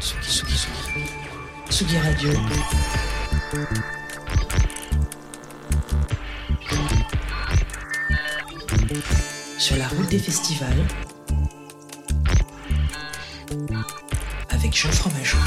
Tsugi, Tsugi, Tsugi Radio. Sur la route des festivals. Avec Jean Fromageau.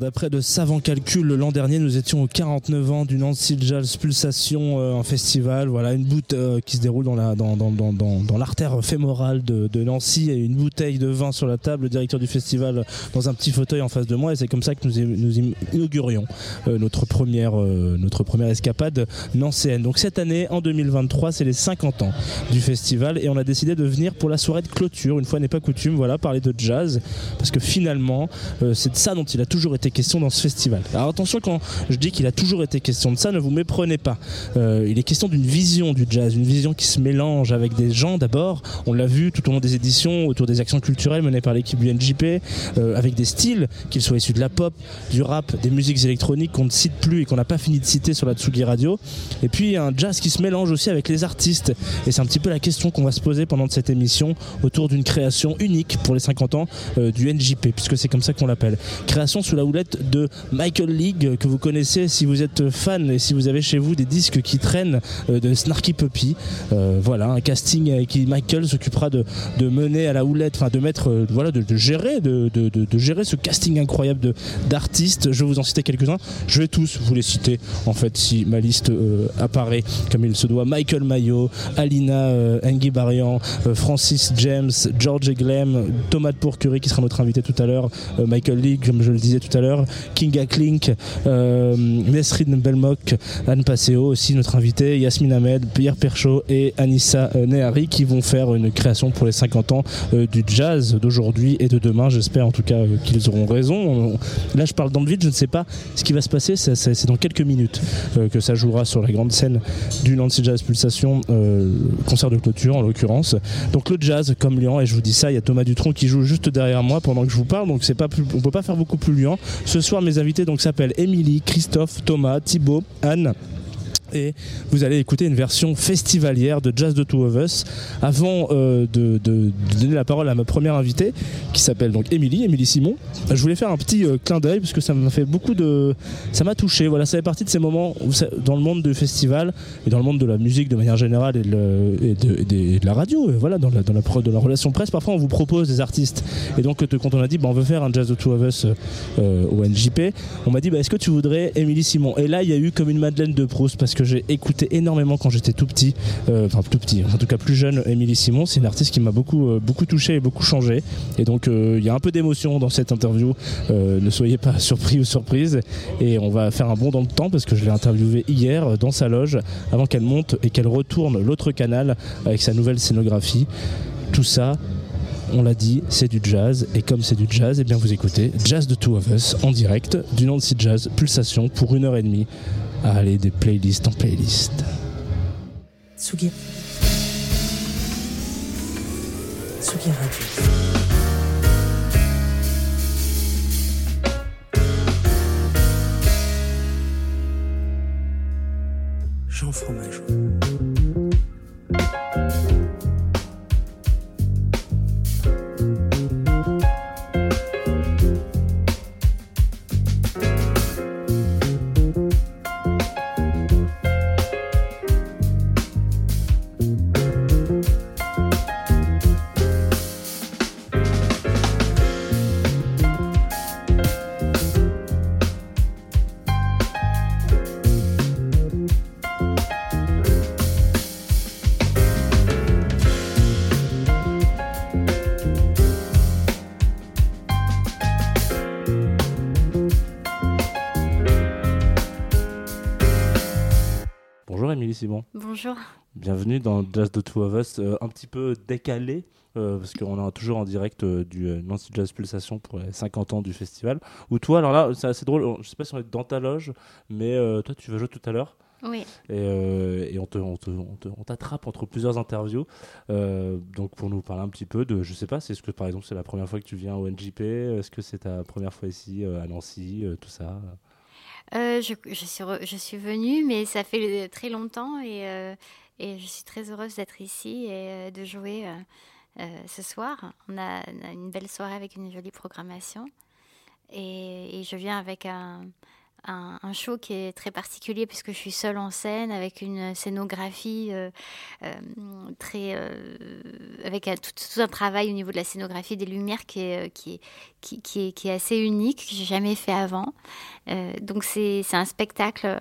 D'après de savants calculs, l'an dernier, nous étions aux 49 ans du Nancy Jazz Pulsation euh, en festival. Voilà, une bouteille euh, qui se déroule dans la dans, dans, dans, dans, l'artère fémorale de, Nancy et une bouteille de vin sur la table. Le directeur du festival dans un petit fauteuil en face de moi et c'est comme ça que nous, nous inaugurions euh, notre première euh, notre première escapade nancéenne. Donc cette année, en 2023, c'est les 50 ans du festival et on a décidé de venir pour la soirée de clôture. Une fois n'est pas coutume, voilà, parler de jazz parce que finalement, c'est de ça dont il a toujours été question dans ce festival. Alors attention quand je dis qu'il a toujours été question de ça, ne vous méprenez pas. Euh, il est question d'une vision du jazz, une vision qui se mélange avec des gens d'abord. On l'a vu tout au long des éditions autour des actions culturelles menées par l'équipe du NJP, euh, avec des styles, qu'ils soient issus de la pop, du rap, des musiques électroniques qu'on ne cite plus et qu'on n'a pas fini de citer sur la Tsugi Radio. Et puis un jazz qui se mélange aussi avec les artistes. Et c'est un petit peu la question qu'on va se poser pendant cette émission autour d'une création unique pour les 50 ans euh, du NJP, puisque c'est comme ça qu'on l'appelle. Création sous la houlette de Michael League, que vous connaissez si vous êtes fan et si vous avez chez vous des disques qui traînent euh, de Snarky Puppy. Euh, voilà, un casting qui Michael s'occupera de, de mener à la houlette, enfin de mettre, euh, voilà, de, de gérer, de, de, gérer ce casting incroyable d'artistes. Je vais vous en citer quelques-uns. Je vais tous vous les citer, en fait, si ma liste euh, apparaît comme il se doit. Michael Mayo, Alina euh, Nguibarian, euh, Francis James, George Eglem, Thomas Pourcurie qui sera notre invité tout à l'heure, euh, Michael League, comme je le disais tout à l'heure, Kinga Klink, euh, Nesrin Belmok, Anne Passeo aussi notre invité, Yasmine Ahmed, Pierre Perchaud et Anissa euh, Nehari qui vont faire une création pour les 50 ans euh, du jazz d'aujourd'hui et de demain. J'espère en tout cas qu'ils auront raison. On- Là, je parle dans le vide, je ne sais pas ce qui va se passer. C'est- dans quelques minutes que ça jouera sur la grande scène du Nancy Jazz Pulsation, concert de clôture en l'occurrence. Donc le jazz comme Lyon, et je vous dis ça, il y a Thomas Dutronc qui joue juste derrière moi pendant que je vous parle, donc c'est pas on peut pas faire beaucoup plus Lyon. Ce soir, mes invités donc s'appellent Émilie, Christophe, Thomas, Thibaut, Anne. Et vous allez écouter une version festivalière de Jazz the Two of Us avant euh, de, de- de donner la parole à ma première invitée qui s'appelle donc Émilie, Émilie Simon. Je voulais faire un petit euh, clin d'œil parce que ça m'a fait beaucoup de. Ça m'a touché. Voilà, ça fait partie de ces moments dans le monde du festival et dans le monde de la musique de manière générale et de, de- de la radio, voilà, dans la, dans la, de la relation presse, parfois on vous propose des artistes. Et donc quand on a dit bah, on veut faire un Jazz the Two of Us euh, au NJP, on m'a dit bah, est-ce que tu voudrais Émilie Simon? Et là il y a eu comme une Madeleine de Proust parce que j'ai écouté énormément quand j'étais tout petit, euh, enfin tout petit, en tout cas plus jeune, Émilie Simon. C'est une artiste qui m'a beaucoup, euh, beaucoup touché et beaucoup changé. Et donc euh, il y a un peu d'émotion dans cette interview. Ne soyez pas surpris ou surprise. Et on va faire un bond dans le temps parce que je l'ai interviewée hier dans sa loge avant qu'elle monte et qu'elle retourne l'autre canal avec sa nouvelle scénographie. Tout ça, on l'a dit, c'est du jazz. Et comme c'est du jazz, et bien vous écoutez Jazz the Two of Us en direct du Nancy Jazz Pulsation pour une heure et demie à aller des playlists en playlists. Tsugi. Tsugi Radio. Jean Fromageau. Bonjour. bienvenue dans Jazz the Two of Us, euh, un petit peu décalé. euh, parce qu'on est toujours en direct euh, du euh, Nancy Jazz Pulsation pour les 50 ans du festival. Ou toi, alors là, c'est assez drôle, je sais pas si on est dans ta loge, mais toi, tu vas jouer tout à l'heure. Oui. et, euh, et on te- on te- on te- on t'attrape entre plusieurs interviews. Euh, donc pour nous parler un petit peu de, je sais pas, c'est ce que par exemple c'est la première fois que tu viens au NJP, est-ce que c'est ta première fois ici euh, à Nancy, tout ça? Euh, je, suis je suis venue, mais ça fait très longtemps et, euh, et je suis très heureuse d'être ici et euh, de jouer ce soir. On a, une belle soirée avec une jolie programmation. Et, et je viens avec un, un, show qui est très particulier puisque je suis seule en scène avec une scénographie euh, euh, très euh, avec tout, un travail au niveau de la scénographie des lumières qui est qui qui, qui, est, assez unique que j'ai jamais fait avant. Donc c'est un spectacle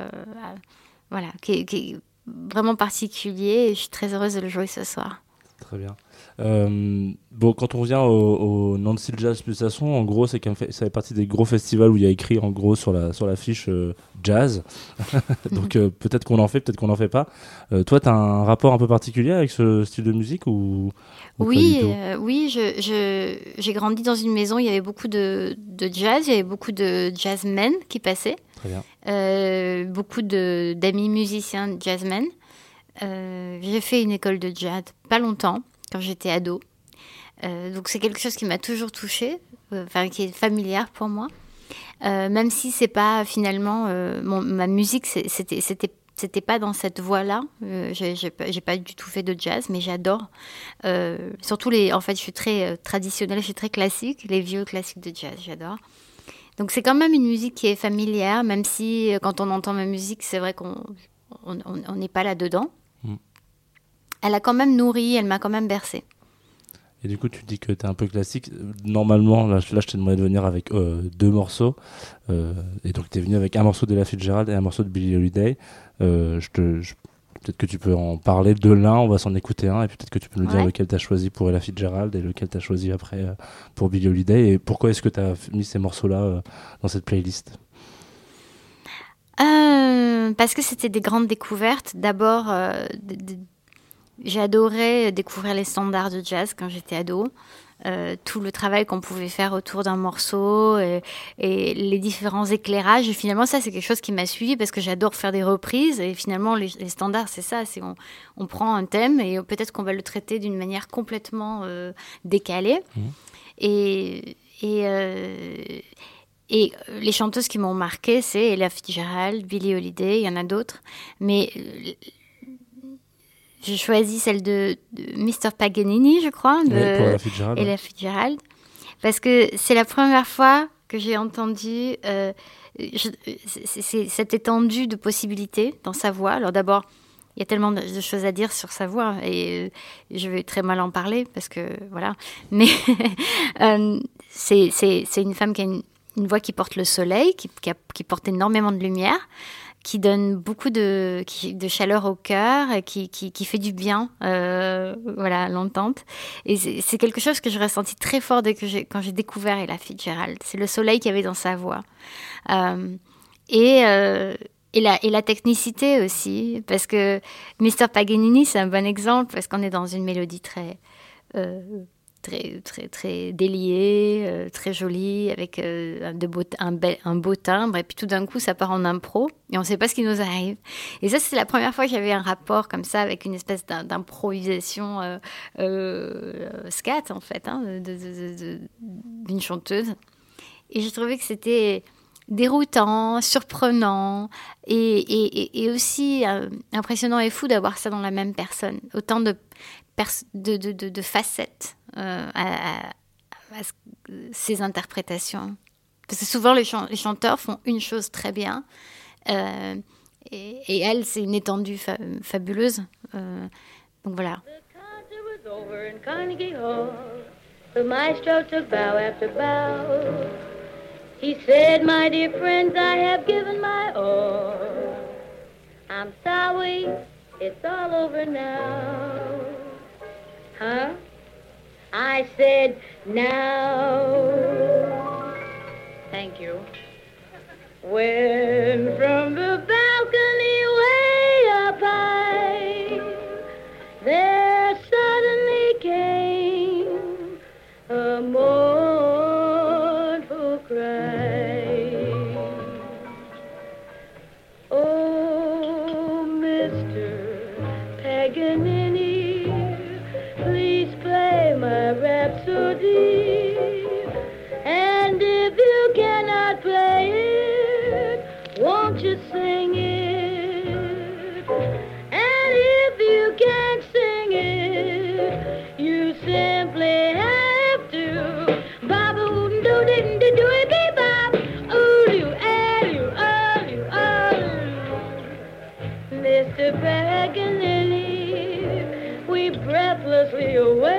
voilà qui, qui, est vraiment particulier et je suis très heureuse de le jouer ce soir. Très bien bon, quand on revient au, au Nancy Jazz Pulsation, en gros, c'est ça fait partie des gros festivals où il y a écrit en gros sur la sur la fiche euh, jazz. Donc euh, peut-être qu'on en fait, peut-être qu'on n'en fait pas. toi, tu as un rapport un peu particulier avec ce style de musique ou, Oui, oui, je, j'ai grandi dans une maison, il y avait beaucoup de, de jazz, il y avait beaucoup de jazzmen qui passaient. Très bien. beaucoup de d'amis musiciens jazzmen. j'ai fait une école de jazz pas longtemps quand j'étais ado. Euh, donc c'est quelque chose qui m'a toujours touchée, euh, enfin qui est familière pour moi. Euh, même si c'est pas finalement ma musique, c'était c'était pas dans cette voie-là. j'ai pas du tout fait de jazz, mais j'adore. surtout les, en fait, je suis très traditionnelle, je suis très classique, les vieux classiques de jazz, j'adore. Donc c'est quand même une musique qui est familière, même si quand on entend ma musique, c'est vrai qu'on on n'est pas là dedans elle a quand même nourri, elle m'a quand même bercé. Et du coup, tu dis que tu es un peu classique. Normalement, là, je t'ai demandé de venir avec euh, deux morceaux. Euh, et donc, tu es venu avec un morceau de La Fitzgerald et un morceau de Billie Holiday. Euh, je te, peut-être que tu peux en parler de l'un, on va s'en écouter un. Et peut-être que tu peux nous dire lequel tu as choisi pour Ella Fitzgerald et lequel tu as choisi après pour Billie Holiday. Et pourquoi est-ce que tu as mis ces morceaux-là dans cette playlist? Parce que c'était des grandes découvertes. D'abord, adoré découvrir les standards de jazz quand j'étais ado. Euh, tout le travail qu'on pouvait faire autour d'un morceau et, les différents éclairages. Et finalement, ça, c'est quelque chose qui m'a suivi parce que j'adore faire des reprises. Et finalement, les, standards, c'est ça. C'est on, prend un thème et peut-être qu'on va le traiter d'une manière complètement euh, décalée. Mmh. Et, et, euh, et les chanteuses qui m'ont marqué, c'est Ella Fitzgerald, Billie Holiday, il y en a d'autres. Mais j'ai choisi celle de, Mr. Paganini, je crois, de Ella Fitzgerald, Ella Fitzgerald, parce que c'est la première fois que j'ai entendu euh, cette étendue de possibilités dans sa voix. Alors d'abord, il y a tellement de, choses à dire sur sa voix et euh, je vais très mal en parler parce que voilà. Mais euh, c'est une femme qui a une, voix qui porte le soleil, qui, qui porte énormément de lumière qui donne beaucoup de, chaleur au cœur, qui, qui, fait du bien, euh, voilà, l'entente. Et c'est quelque chose que j'ai ressenti très fort dès que quand j'ai découvert Ella Fitzgerald. C'est le soleil qu'il y avait dans sa voix. Euh, et, euh, et, la, et la technicité aussi, parce que Mr. Paganini, c'est un bon exemple, parce qu'on est dans une mélodie très très, très, très délié, euh, très joli, avec euh, de beau, un, un, beau timbre. Et puis tout d'un coup, ça part en impro et on ne sait pas ce qui nous arrive. Et ça, c'est la première fois que j'avais un rapport comme ça avec une espèce d'improvisation euh, scat, en fait, hein, d'une chanteuse. Et j'ai trouvé que c'était déroutant, surprenant et, et aussi impressionnant et fou d'avoir ça dans la même personne. Autant de, de, de, de facettes euh, à, ces interprétations. Parce que souvent, les, chanteurs font une chose très bien. Euh, et, elle, c'est une étendue fabuleuse. Euh, donc voilà. The maestro took bow after bow. He said, My dear friends, I have given my all. I'm sorry, it's all over now. Huh? I said, now. Thank you. When from the balcony We breathlessly await.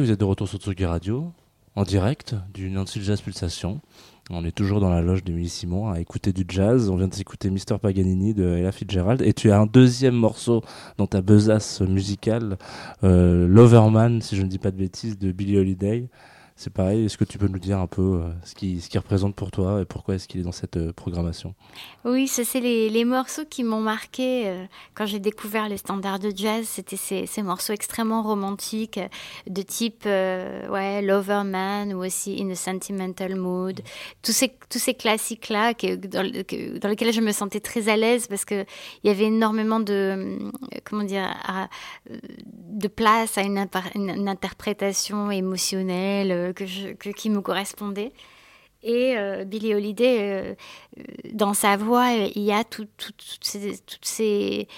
Vous êtes de retour sur Tsugi Radio, en direct du Nancy Jazz Pulsation. On est toujours dans la loge de Milly Simon à écouter du jazz. On vient d'écouter Mr. Paganini de Ella Fitzgerald. Et tu as un deuxième morceau dans ta besace musicale, euh, Loverman, si je ne dis pas de bêtises, de Billie Holiday. C'est pareil, est-ce que tu peux nous dire un peu euh, ce qu'il ce qui représente pour toi et pourquoi est-ce qu'il est dans cette euh, programmation? Oui, c'est les, les, morceaux qui m'ont marqué euh, quand j'ai découvert les standards de jazz. C'était ces, ces, morceaux extrêmement romantiques de type ouais, Loverman ou aussi In a Sentimental Mood. Tous ces, tous ces classiques-là dans, lesquels je me sentais très à l'aise parce qu'il y avait énormément de, comment dire, de place à une interprétation émotionnelle que qui me correspondait. Et euh, Billie Holiday, euh, dans sa voix, il y a toutes ces, toutes ces,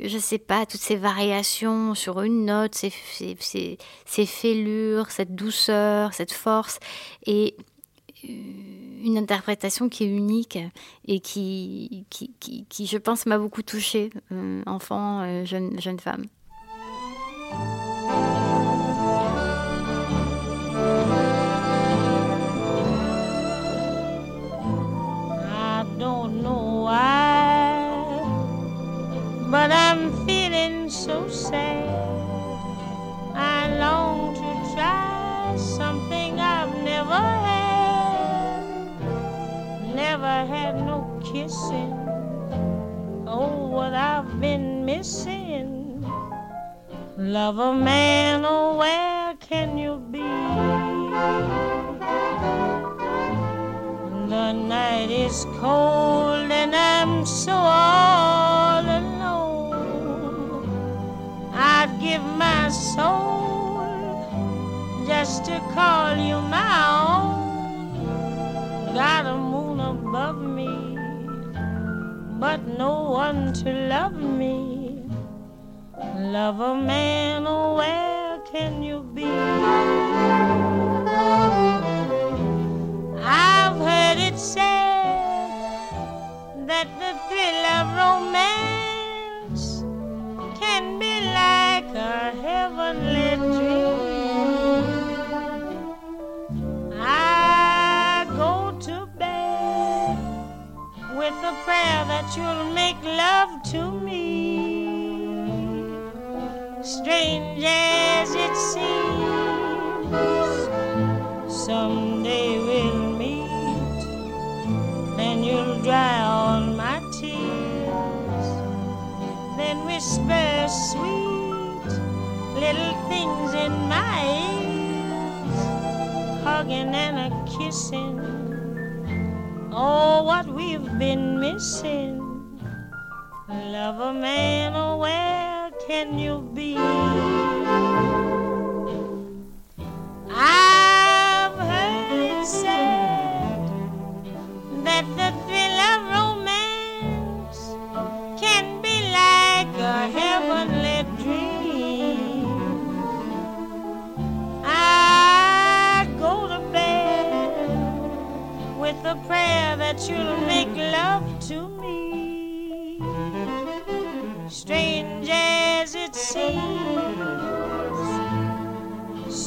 je sais pas, toutes ces variations sur une note, ces, ces, ces fêlures, cette douceur, cette force, et une interprétation qui est unique et qui, qui, qui, je pense, m'a beaucoup touchée, euh, enfant, jeune, jeune femme. But I'm feeling so sad. I long to try something I've never had. Never had no kissing. Oh, what I've been missing. Love a man, oh, where can you be? The night is cold and I'm so all I'd give my soul just to call you my own. Got a moon above me, but no one to love me. Love a man, oh, where can you be? Hugging and a kissing. Oh, what we've been missing. Love a man, oh, where can you be?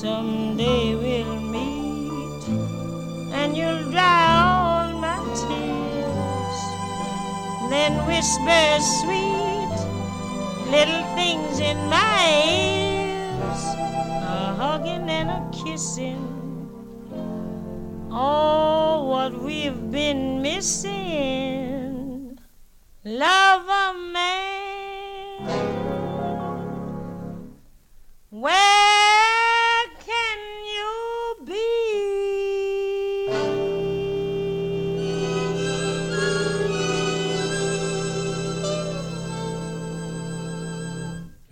Someday we'll meet and you'll dry all my tears. Then whisper sweet little things in my ears, a hugging and a kissing. Oh, what we've been missing. Love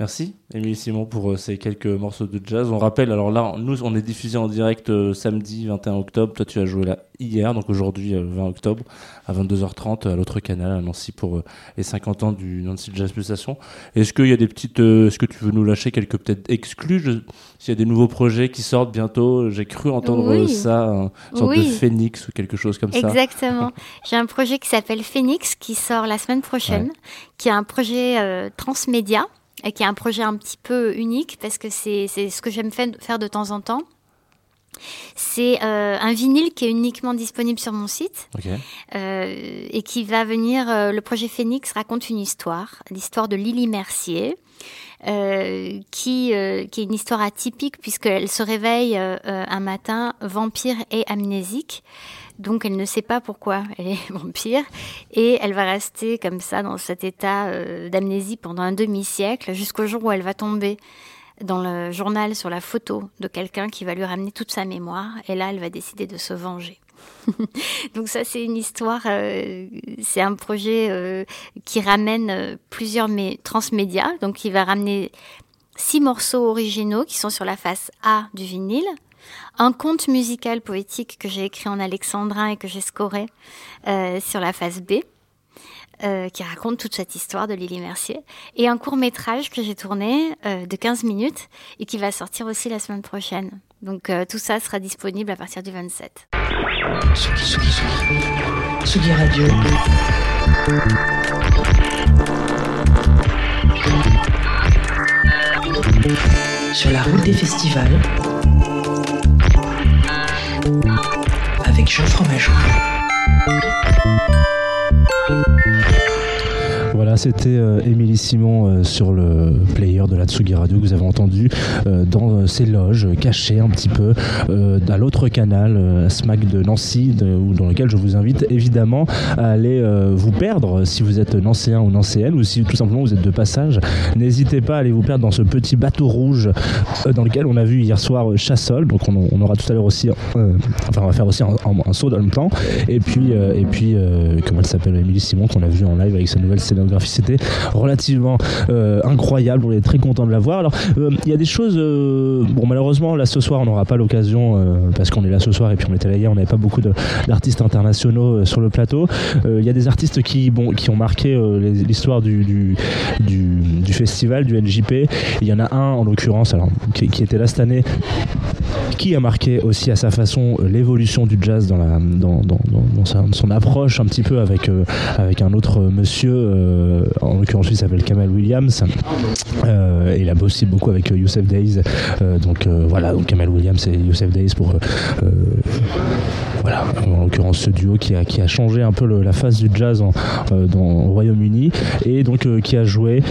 Merci, Émilie Simon, pour euh, ces quelques morceaux de jazz. On rappelle, alors là, nous, on est diffusé en direct euh, samedi 21 octobre. Toi, tu as joué là hier, donc aujourd'hui, euh, 20 octobre, à 22h30, à l'autre canal, à Nancy, pour euh, les 50 ans du Nancy Jazz Pulsation. Est-ce qu'il y a des petites. euh, Est-ce que tu veux nous lâcher quelques peut-être exclus? Je- S'il y a des nouveaux projets qui sortent bientôt, j'ai cru entendre Oui. euh, ça, une sorte de Oui. phénix ou quelque chose comme ça. Exactement. J'ai un projet qui s'appelle Phoenix qui sort la semaine prochaine, qui est un projet euh, transmédia et qui est un projet un petit peu unique parce que c'est ce que j'aime fa- faire de temps en temps. C'est euh, un vinyle qui est uniquement disponible sur mon site euh, et qui va venir. euh, le projet Phoenix raconte une histoire, l'histoire de Lily Mercier, euh, qui, euh, qui est une histoire atypique puisqu'elle se réveille euh, un matin vampire et amnésique. Donc elle ne sait pas pourquoi elle est vampire et elle va rester comme ça dans cet état euh, d'amnésie pendant un demi-siècle jusqu'au jour où elle va tomber dans le journal sur la photo de quelqu'un qui va lui ramener toute sa mémoire et là elle va décider de se venger. Donc ça c'est une histoire, euh, c'est un projet euh, qui ramène euh, plusieurs mé- transmédias, donc il va ramener six morceaux originaux qui sont sur la face A du vinyle, un conte musical poétique que j'ai écrit en alexandrin et que j'ai scoré sur la face B. qui raconte toute cette histoire de Lily Mercier, et un court métrage que j'ai tourné de 15 minutes et qui va sortir aussi la semaine prochaine. Donc tout ça sera disponible à partir du 27. Tsugi, Tsugi, Tsugi. Tsugi Radio. Sur la route des festivals. Avec Jean Fromageau. Voilà, c'était euh, Émilie Simon euh, sur le player de la Tsugi Radio que vous avez entendu euh, dans ces loges cachées un petit peu à l'autre canal, SMAC de Nancy, dans lequel je vous invite évidemment à aller vous perdre si vous êtes nancéen ou nancéenne ou si tout simplement vous êtes de passage. N'hésitez pas à aller vous perdre dans ce petit bateau rouge dans lequel on a vu hier soir Chassol. Donc on, aura tout à l'heure aussi, enfin on va faire aussi un, saut dans le temps. Et puis, et puis comment elle s'appelle, Émilie Simon, qu'on a vu en live avec sa nouvelle CD C'était relativement incroyable. On est très content de la voir. Alors, il y a des choses. bon, malheureusement, là ce soir, on n'aura pas l'occasion parce qu'on est là ce soir et puis on était là hier. On n'avait pas beaucoup d'artistes internationaux sur le plateau. Il y a des artistes qui, bon, qui ont marqué l'histoire du festival, du NJP. Il y en a un en l'occurrence, alors qui était là cette année, qui a marqué aussi à sa façon euh, l'évolution du jazz dans, son approche un petit peu avec, euh, avec un autre monsieur, euh, en l'occurrence il s'appelle Kamal Williams, et il a bossé beaucoup avec Youssef Days, donc voilà, donc Kamal Williams et Youssef Days pour voilà, en l'occurrence ce duo qui a, qui a changé un peu la face du jazz en, au Royaume-Uni. Et donc qui a joué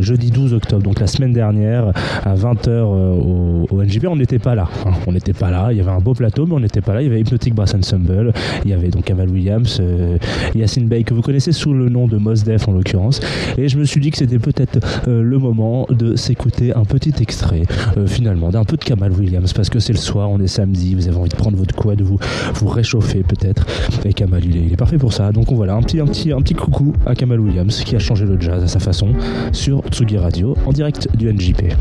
jeudi 12 octobre, donc la semaine dernière à 20h au, au on n'était pas là. On n'était pas là. Il y avait un beau plateau, mais on n'était pas là. Il y avait Hypnotic Brass Ensemble. Il y avait donc Kamal Williams, euh, Yacine Bey, que vous connaissez sous le nom de Mos Def en l'occurrence. Et je me suis dit que c'était peut-être euh, le moment de s'écouter un petit extrait, euh, finalement, d'un peu de Kamal Williams, parce que c'est le soir, on est samedi, vous avez envie de prendre votre quad, vous vous réchauffer peut-être. Et Kamal, il est, parfait pour ça. Donc voilà, un petit, un, petit, un petit coucou à Kamal Williams qui a changé le jazz à sa façon sur Tsugi Radio en direct du NJP.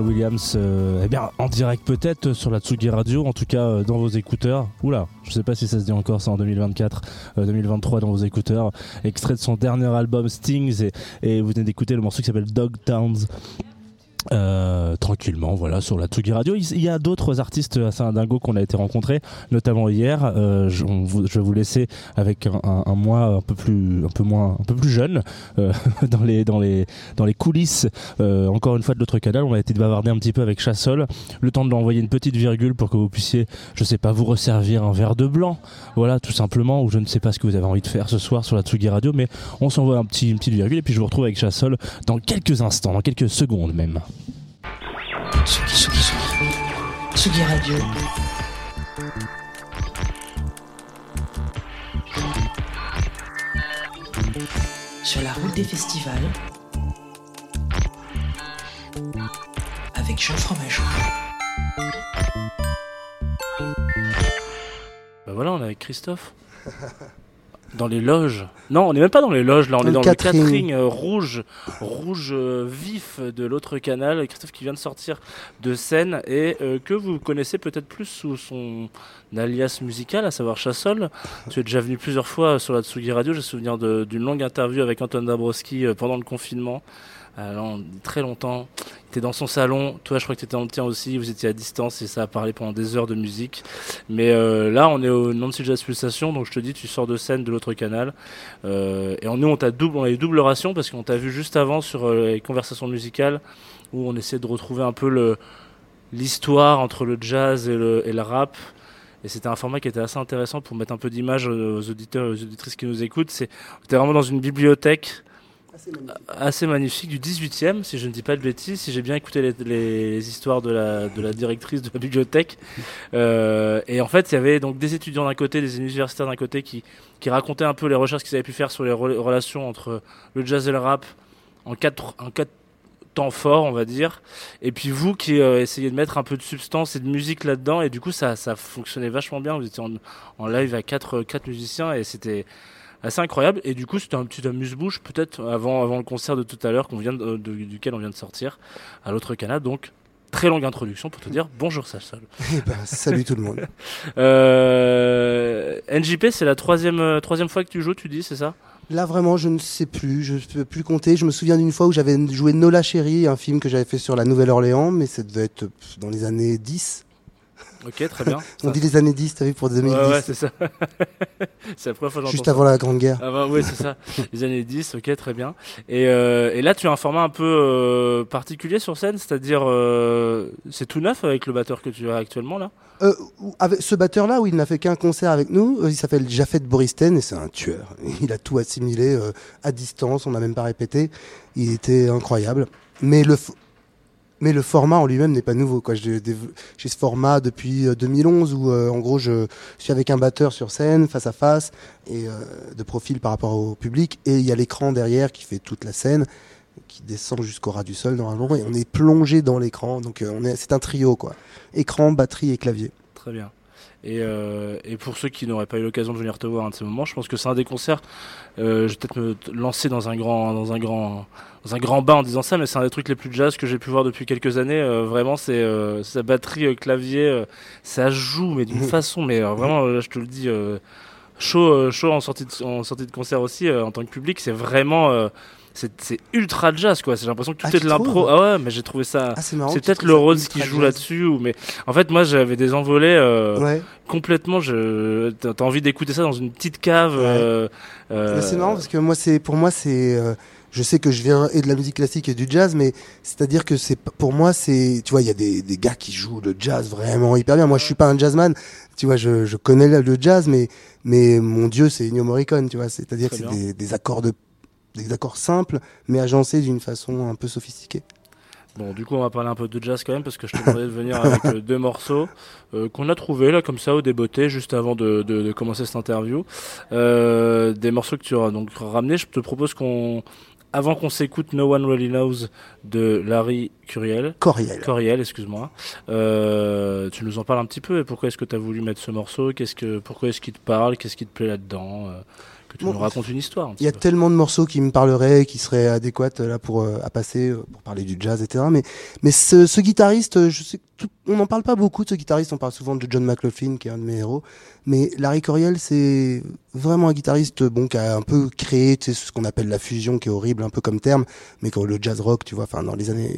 Williams, euh, eh bien en direct peut-être sur la Tsugi Radio, en tout cas euh, dans vos écouteurs. Oula, je sais pas si ça se dit encore, c'est en 2024, 2023 dans vos écouteurs. Extrait de son dernier album Stings et vous venez d'écouter le morceau qui s'appelle Dog Towns. Euh, tranquillement, voilà, sur la Tsugi Radio. Il y a d'autres artistes assez indingos qu'on a été rencontrés, notamment hier. Euh, je, vais vous laisser avec un, un, mois un peu plus, un peu moins, un peu plus jeune euh, dans les dans les dans les coulisses. Euh, encore une fois de l'autre canal, on a été bavarder un petit peu avec Chassol. Le temps de l'envoyer une petite virgule pour que vous puissiez, je sais pas, vous resservir un verre de blanc. Voilà, tout simplement. Ou je ne sais pas ce que vous avez envie de faire ce soir sur la Tsugi Radio, mais on s'envoie un petit une petite virgule et puis je vous retrouve avec Chassol dans quelques instants, dans quelques secondes même. Tsugi, Tsugi, Tsugi. Radio. Sur la route des festivals. Avec Jean Fromageau. Ben voilà, on est avec Christophe. Dans les loges. Non, on n'est même pas dans les loges, là, on est dans le catering euh, rouge, rouge euh, vif de l'autre canal. Christophe qui vient de sortir de scène et euh, que vous connaissez peut-être plus sous son alias musical, à savoir Chassol. tu es déjà venu plusieurs fois sur la Tsugi Radio. J'ai souvenir d'une longue interview avec Anton Dabrowski pendant le confinement. Alors, très longtemps. Il était dans son salon. Toi, je crois que tu étais dans le tien aussi. Vous étiez à distance et ça a parlé pendant des heures de musique. Mais euh, là, on est au Nancy Jazz Pulsation. Donc, je te dis, tu sors de scène de l'autre canal. Euh, et nous, on, t'a double, on a eu double ration parce qu'on t'a vu juste avant sur euh, les conversations musicales où on essaie de retrouver un peu l'histoire entre le jazz et le, et le rap. Et c'était un format qui était assez intéressant pour mettre un peu d'image aux auditeurs et aux auditrices qui nous écoutent. C'est, était vraiment dans une bibliothèque assez magnifique. du 18e, si je ne dis pas de bêtises, si j'ai bien écouté les, histoires de la, de la, directrice de la bibliothèque. Euh, et en fait, il y avait donc des étudiants d'un côté, des universitaires d'un côté qui, qui racontaient un peu les recherches qu'ils avaient pu faire sur les relations entre le jazz et le rap en quatre, en quatre temps forts, on va dire. Et puis vous qui euh, essayez de mettre un peu de substance et de musique là-dedans, et du coup, ça, ça fonctionnait vachement bien. Vous étiez en, en live à quatre, quatre musiciens et c'était assez incroyable. Et du coup, c'était un petit amuse-bouche, peut-être avant, avant le concert de tout à l'heure, qu'on vient duquel on vient de sortir à l'autre canal. Donc, très longue introduction pour te dire bonjour Sachol. Eh ben, salut tout le monde. euh, NJP, c'est la troisième, euh, troisième fois que tu joues, tu dis, c'est ça? Là vraiment, je ne sais plus, je ne peux plus compter. Je me souviens d'une fois où j'avais joué Nola Chérie, un film que j'avais fait sur la Nouvelle-Orléans, mais ça devait être dans les années 10. Ok, très bien. On dit les années 10, t'as vu, pour 2010. Ouais, ouais c'est ça. c'est la première fois Juste avant la Grande Guerre. Ah bah, oui, c'est ça. les années 10, ok, très bien. Et, euh, et, là, tu as un format un peu euh, particulier sur scène, c'est-à-dire, euh, c'est tout neuf avec le batteur que tu as actuellement là? Avec ce batteur-là, oui, il n'a fait qu'un concert avec nous. Il s'appelle Jafet Boristen et c'est un tueur. Il a tout assimilé à distance, on n'a même pas répété. Il était incroyable. Mais le, mais le format en lui-même n'est pas nouveau. J'ai ce format depuis 2011 euh, où, euh, en gros, je suis avec un batteur sur scène, face à face, et euh, de profil par rapport au public. Et il y a l'écran derrière qui fait toute la scène, qui descend jusqu'au ras du sol normalement, et on est plongé dans l'écran. Donc, on est, c'est un trio, quoi. Écran, batterie et clavier. Très bien. Et, euh, et, pour ceux qui n'auraient pas eu l'occasion de venir te voir un de ces moments, je pense que c'est un des concerts. Euh, je vais peut-être me lancer dans un grand, dans un grand, dans un grand bain en disant ça, mais c'est un des trucs les plus jazz que j'ai pu voir depuis quelques années. Euh, vraiment, c'est sa batterie clavier, ça joue, mais d'une façon, mais vraiment, là, je te le dis, chaud, chaud en sortie de, en sortie de concert aussi en tant que public, c'est vraiment c'est ultra jazz quoi. J'ai l'impression que tout ah, est de l'impro. Ah ouais, mais j'ai trouvé ça. Ah, c'est peut-être le Rhodes qui joue là-dessus. Ou... Mais en fait, moi j'avais des envolées euh, complètement. Je... T'as envie d'écouter ça dans une petite cave. Euh, euh... C'est marrant parce que moi, c'est pour moi, c'est. Je sais que je viens et de la musique classique et du jazz, mais c'est-à-dire que c'est pour moi, c'est. Tu vois, il y a des, des gars qui jouent le jazz vraiment hyper bien. Moi, je suis pas un jazzman. Tu vois, je, je connais le jazz, mais mais mon dieu, c'est Ennio Morricone. Tu vois, c'est-à-dire que c'est des, des accords de des accords simples, mais agencés d'une façon un peu sophistiquée. Bon, du coup, on va parler un peu de jazz quand même, parce que je te demandais de venir avec euh, deux morceaux euh, qu'on a trouvés là, comme ça, au débeauté, juste avant de, de, de commencer cette interview. Euh, des morceaux que tu auras donc ramenés. Je te propose qu'on, avant qu'on s'écoute No One Really Knows de Larry Curiel. Coriel. Coriel, excuse-moi. Euh, tu nous en parles un petit peu et pourquoi est-ce que tu as voulu mettre ce morceau? Qu'est-ce que, pourquoi est-ce qu'il te parle? Qu'est-ce qui te plaît là-dedans? Que tu Bon, nous racontes une histoire. un Il y a peu. tellement de morceaux qui me parleraient, qui seraient adéquats euh, là pour euh, à passer euh, pour parler du jazz, etc. Mais mais ce, ce guitariste, euh, je sais, tout- on n'en parle pas beaucoup de ce guitariste. On parle souvent de John McLaughlin, qui est un de mes héros. Mais Larry Coryell, c'est vraiment un guitariste bon qui a un peu créé tu sais, ce qu'on appelle la fusion, qui est horrible un peu comme terme, mais quand le jazz rock, tu vois, enfin dans les années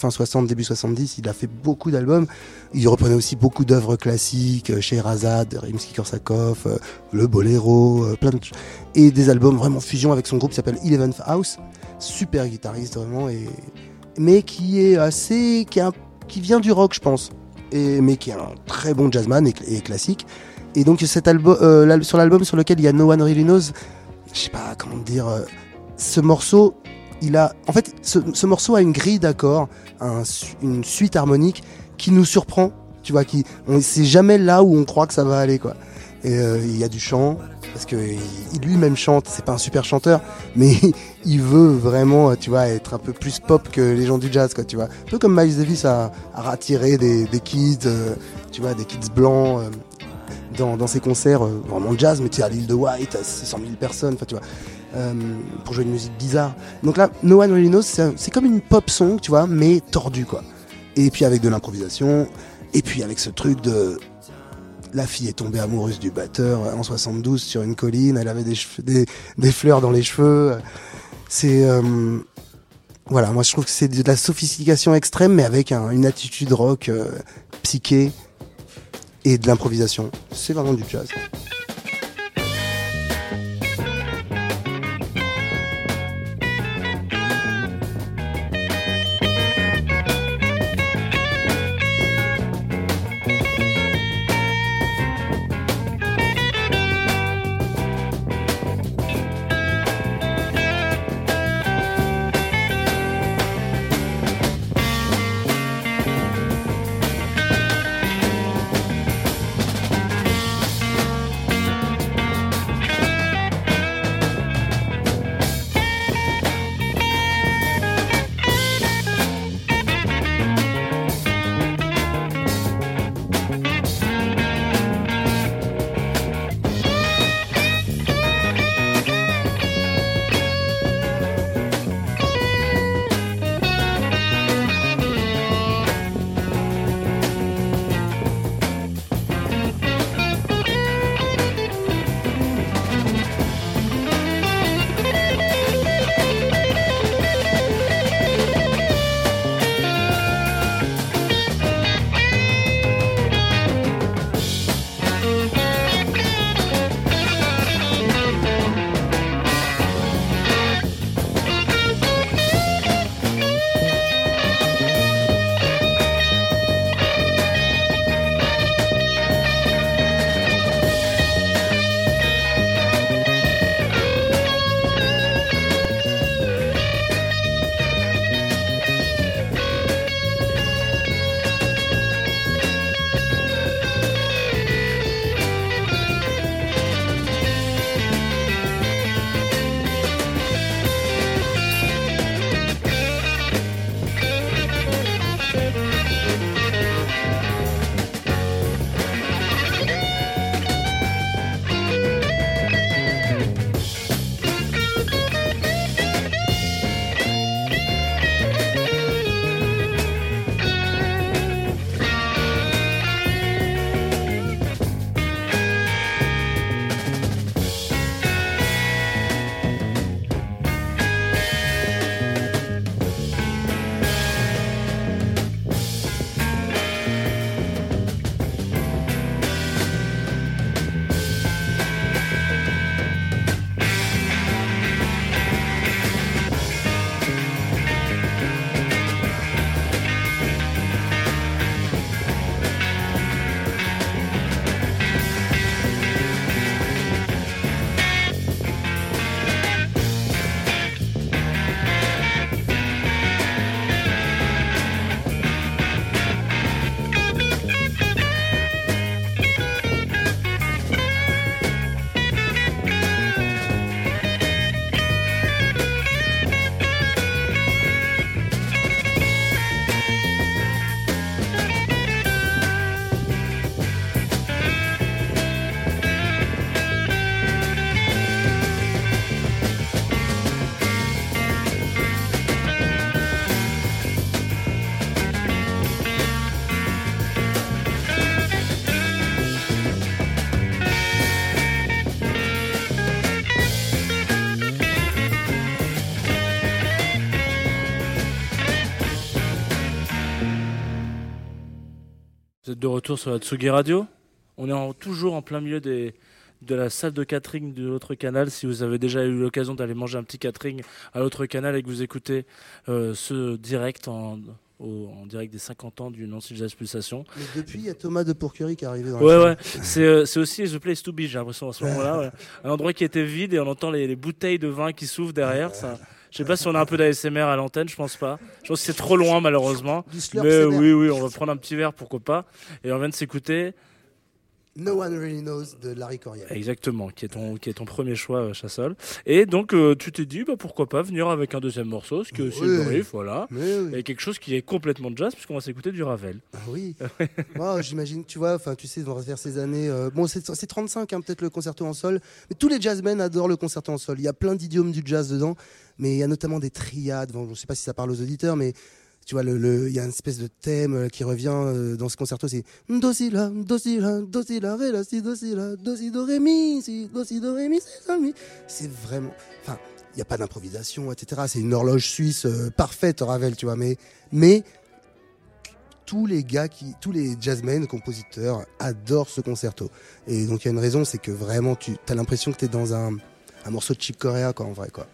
fin 60, début 70, il a fait beaucoup d'albums. Il reprenait aussi beaucoup d'œuvres classiques, euh, Scheherazade, Rimsky-Korsakov, euh, le boléro, euh, plein de et des albums vraiment fusion avec son groupe qui s'appelle Eleventh House. Super guitariste vraiment et mais qui est assez qui, qui vient du rock je pense et mais qui est un très bon jazzman et, et classique. Et donc cet album sur l'album sur lequel il y a No One Really Knows, je sais pas comment dire ce morceau il a en fait ce, ce morceau a une grille d'accords, une suite harmonique qui nous surprend, tu vois qui c'est jamais là où on croit que ça va aller quoi. Et euh, il y a du chant parce que il- lui-même chante, c'est pas un super chanteur, mais il veut vraiment, tu vois, être un peu plus pop que les gens du jazz, quoi, tu vois. Un peu comme Miles Davis a, a des, des kids, euh, tu vois, des kids blancs euh, dans, ses concerts, vraiment jazz, mais tu sais, à l'île de White, à 600 000 personnes, tu vois, euh, pour jouer une musique bizarre. Donc là, No One Really Knows, c'est comme une pop song, tu vois, mais tordue, quoi. Et puis avec de l'improvisation, et puis avec ce truc de la fille est tombée amoureuse du batteur euh, en 72 sur une colline. Elle avait des, des, des fleurs dans les cheveux. C'est. euh, voilà, moi je trouve que c'est de la sophistication extrême, mais avec un- une attitude rock euh, psyché et de l'improvisation. C'est vraiment du jazz. De retour sur la Tsugi Radio. On est en- toujours en plein milieu des, de la salle de catering de l'autre canal. Si vous avez déjà eu l'occasion d'aller manger un petit catering à l'autre canal et que vous écoutez euh, ce direct en, au- en direct des 50 ans du Nancy Jazz Pulsation. Mais depuis, il y a Thomas de Pourquerie qui est arrivé dans Ouais, la ouais. C'est euh, aussi The Place to Be, j'ai l'impression à ce moment-là. ouais. Un endroit qui était vide et on entend les, les bouteilles de vin qui s'ouvrent derrière. Ça. Je sais pas si on a un peu d'ASMR à l'antenne, je pense pas. Je pense que c'est trop loin malheureusement. Du slurp Mais sévère. oui, oui, on va prendre un petit verre, pourquoi pas. Et on vient de s'écouter, No One Really Knows de Larry Coryell. exactement, qui est ton, qui est ton premier choix, euh, Chassol. Et donc, euh, tu t'es dit, bah, pourquoi pas venir avec un deuxième morceau, ce qui est aussi Oui. le riff, voilà. Oui. Et quelque chose qui est complètement jazz, puisqu'on va s'écouter du Ravel. Ah oui. Moi, j'imagine, tu vois, enfin, tu sais, on va faire ces années. euh, bon, c'est c'est 35, hein, peut-être le concerto en sol. Mais tous les jazzmen adorent le concerto en sol. Il y a plein d'idiomes du jazz dedans, mais il y a notamment des triades. Bon, je ne sais pas si ça parle aux auditeurs, mais tu vois, le- le- il y a une espèce de thème euh, qui revient euh, dans ce concerto. C'est do si la, do si la, do si la, ré la si do si la, do si do ré mi si do si do ré mi si sol mi. C'est vraiment, enfin, il n'y a pas d'improvisation, etc. C'est une horloge suisse euh, parfaite, Ravel, tu vois. Mais, mais tous les gars qui, tous les jazzmen, compositeurs adorent ce concerto. Et donc il y a une raison, c'est que vraiment tu as l'impression que tu es dans un, un morceau de Chick Corea, quoi, en vrai, quoi.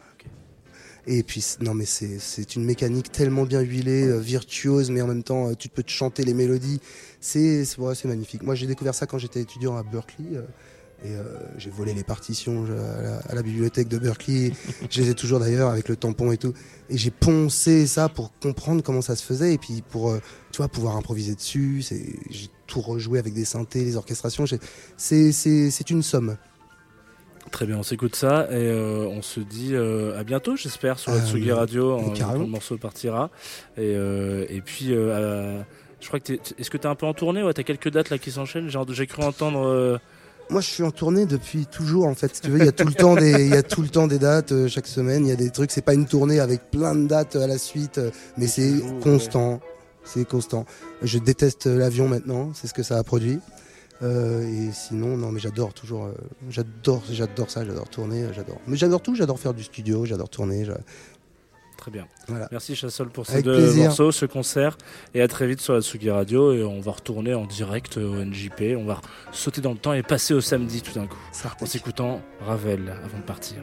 Et puis, non, mais c'est, une mécanique tellement bien huilée, euh, virtuose, mais en même temps, euh, tu peux te chanter les mélodies. C'est, ouais, magnifique. Moi, j'ai découvert ça quand j'étais étudiant à Berkeley. euh, et j'ai volé les partitions à la, bibliothèque de Berkeley. je les ai toujours d'ailleurs avec le tampon et tout. Et j'ai poncé ça pour comprendre comment ça se faisait et puis pour, tu vois, pouvoir improviser dessus. J'ai tout rejoué avec des synthés, les orchestrations. C'est une somme. Très bien, on s'écoute ça et euh, on se dit euh, à bientôt, j'espère, sur la Euh, Tsugi Radio, en- carrément. quand le morceau partira. Et, euh, et puis, euh, euh, je crois que est-ce que tu es un peu en tournée? Ouais, tu as quelques dates là qui s'enchaînent? Genre, J'ai cru entendre. euh, Moi, je suis en tournée depuis toujours, en fait. Si tu veux, il y a tout le temps des, il y a tout le temps des dates euh, chaque semaine. Il y a des trucs. C'est pas une tournée avec plein de dates à la suite, euh, mais c'est constant. C'est constant. Je déteste l'avion maintenant. C'est ce que ça a produit. Euh, et sinon, non, mais j'adore toujours. euh, j'adore, j'adore ça. J'adore tourner. J'adore. Mais j'adore tout. J'adore faire du studio. J'adore tourner. Très bien. Voilà. Merci Chassol pour ces Avec deux plaisir. morceaux, ce concert. Et à très vite sur la Tsugi Radio. Et on va retourner en direct au NJP. On va sauter dans le temps et passer au samedi tout d'un coup. En s'écoutant Ravel avant de partir.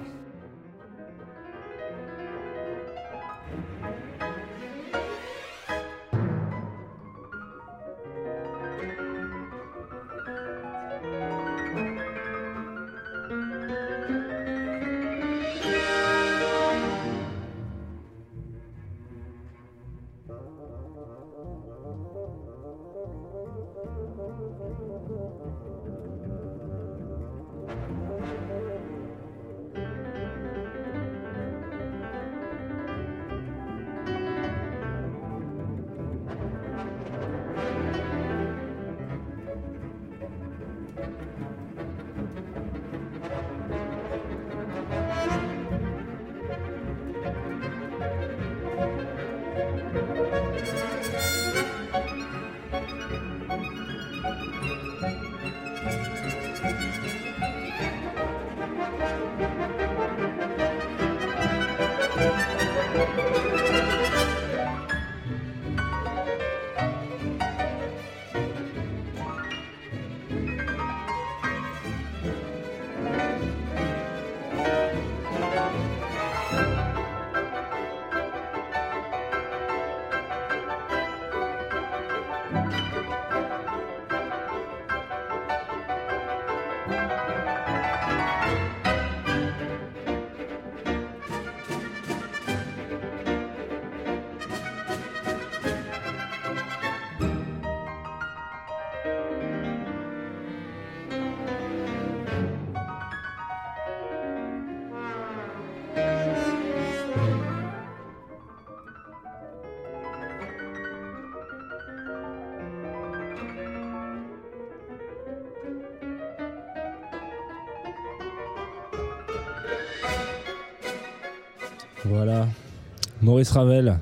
Ravel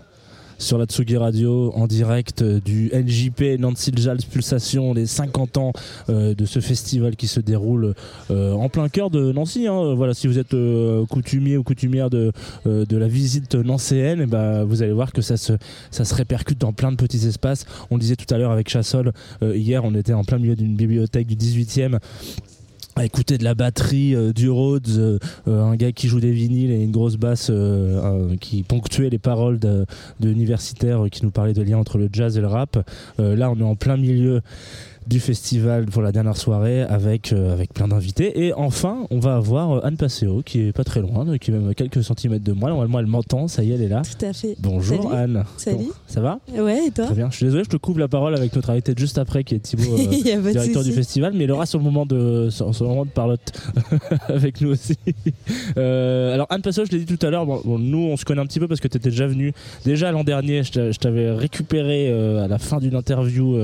sur la Tsugi Radio en direct euh, du NJP Nancy Jazz Pulsation, les 50 ans euh, de ce festival qui se déroule euh, en plein cœur de Nancy. hein. Voilà, si vous êtes coutumier ou coutumière de, de la visite nancéenne, eh ben, vous allez voir que ça se, ça se répercute dans plein de petits espaces. On disait tout à l'heure avec Chassol, hier on était en plein milieu d'une bibliothèque du 18e à écouter de la batterie, euh, du Rhodes, euh, euh, un gars qui joue des vinyles et une grosse basse qui ponctuait les paroles de, de universitaires qui nous parlaient de liens entre le jazz et le rap. Là, on est en plein milieu du festival pour la dernière soirée avec, euh, avec plein d'invités. Et enfin, on va avoir euh, Anne Passeo qui est pas très loin, qui est même à quelques centimètres de moi. Normalement, elle m'entend, ça y est, elle est là. Tout à fait. Bonjour Salut. Anne. Salut. Bon, ça va? Ouais, et toi? Très bien. Je suis désolé, je te coupe la parole avec notre invité juste après qui est Thibaut. euh, directeur du festival, mais il aura son moment de, son, son moment de parlotte avec nous aussi. Euh, alors Anne Passot, je l'ai dit tout à l'heure, bon, bon, nous on se connaît un petit peu parce que tu étais déjà venu. Déjà l'an dernier, je t'a- je t'avais récupéré à la fin d'une interview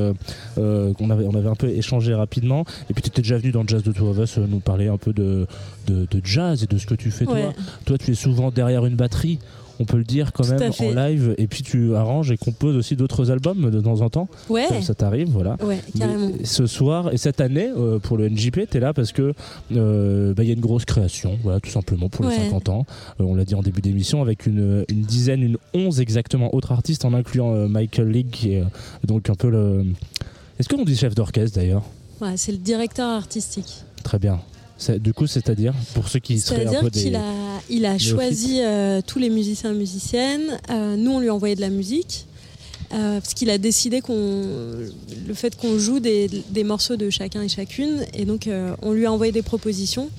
qu'on avait, on avait un peu échangé rapidement. Et puis tu étais déjà venu dans Jazz de Two of Us euh, nous parler un peu de, de, de jazz et de ce que tu fais toi. Ouais. Toi, tu es souvent derrière une batterie. On peut le dire quand Tout même en live, et puis tu arranges et composes aussi d'autres albums de temps en temps. Ouais, Ça, ça t'arrive, voilà. ouais, carrément. Mais ce soir et cette année euh, pour le NJP, tu es là parce que euh, bah, il y a une grosse création, voilà, tout simplement pour les Ouais. 50 ans. Euh, on l'a dit en début d'émission avec une, une dizaine, une 11 exactement autres artistes en incluant Michael League qui est donc un peu le. Est-ce qu'on dit chef d'orchestre d'ailleurs Ouais, c'est le directeur artistique. Très bien. Du coup, c'est-à-dire pour ceux qui seraient un peu des. qu'il a, il a choisi euh, tous les musiciens et musiciennes. Euh, nous, on lui a envoyé de la musique. euh, parce qu'il a décidé qu'on, le fait qu'on joue des, des morceaux de chacun et chacune, et donc on lui a envoyé des propositions.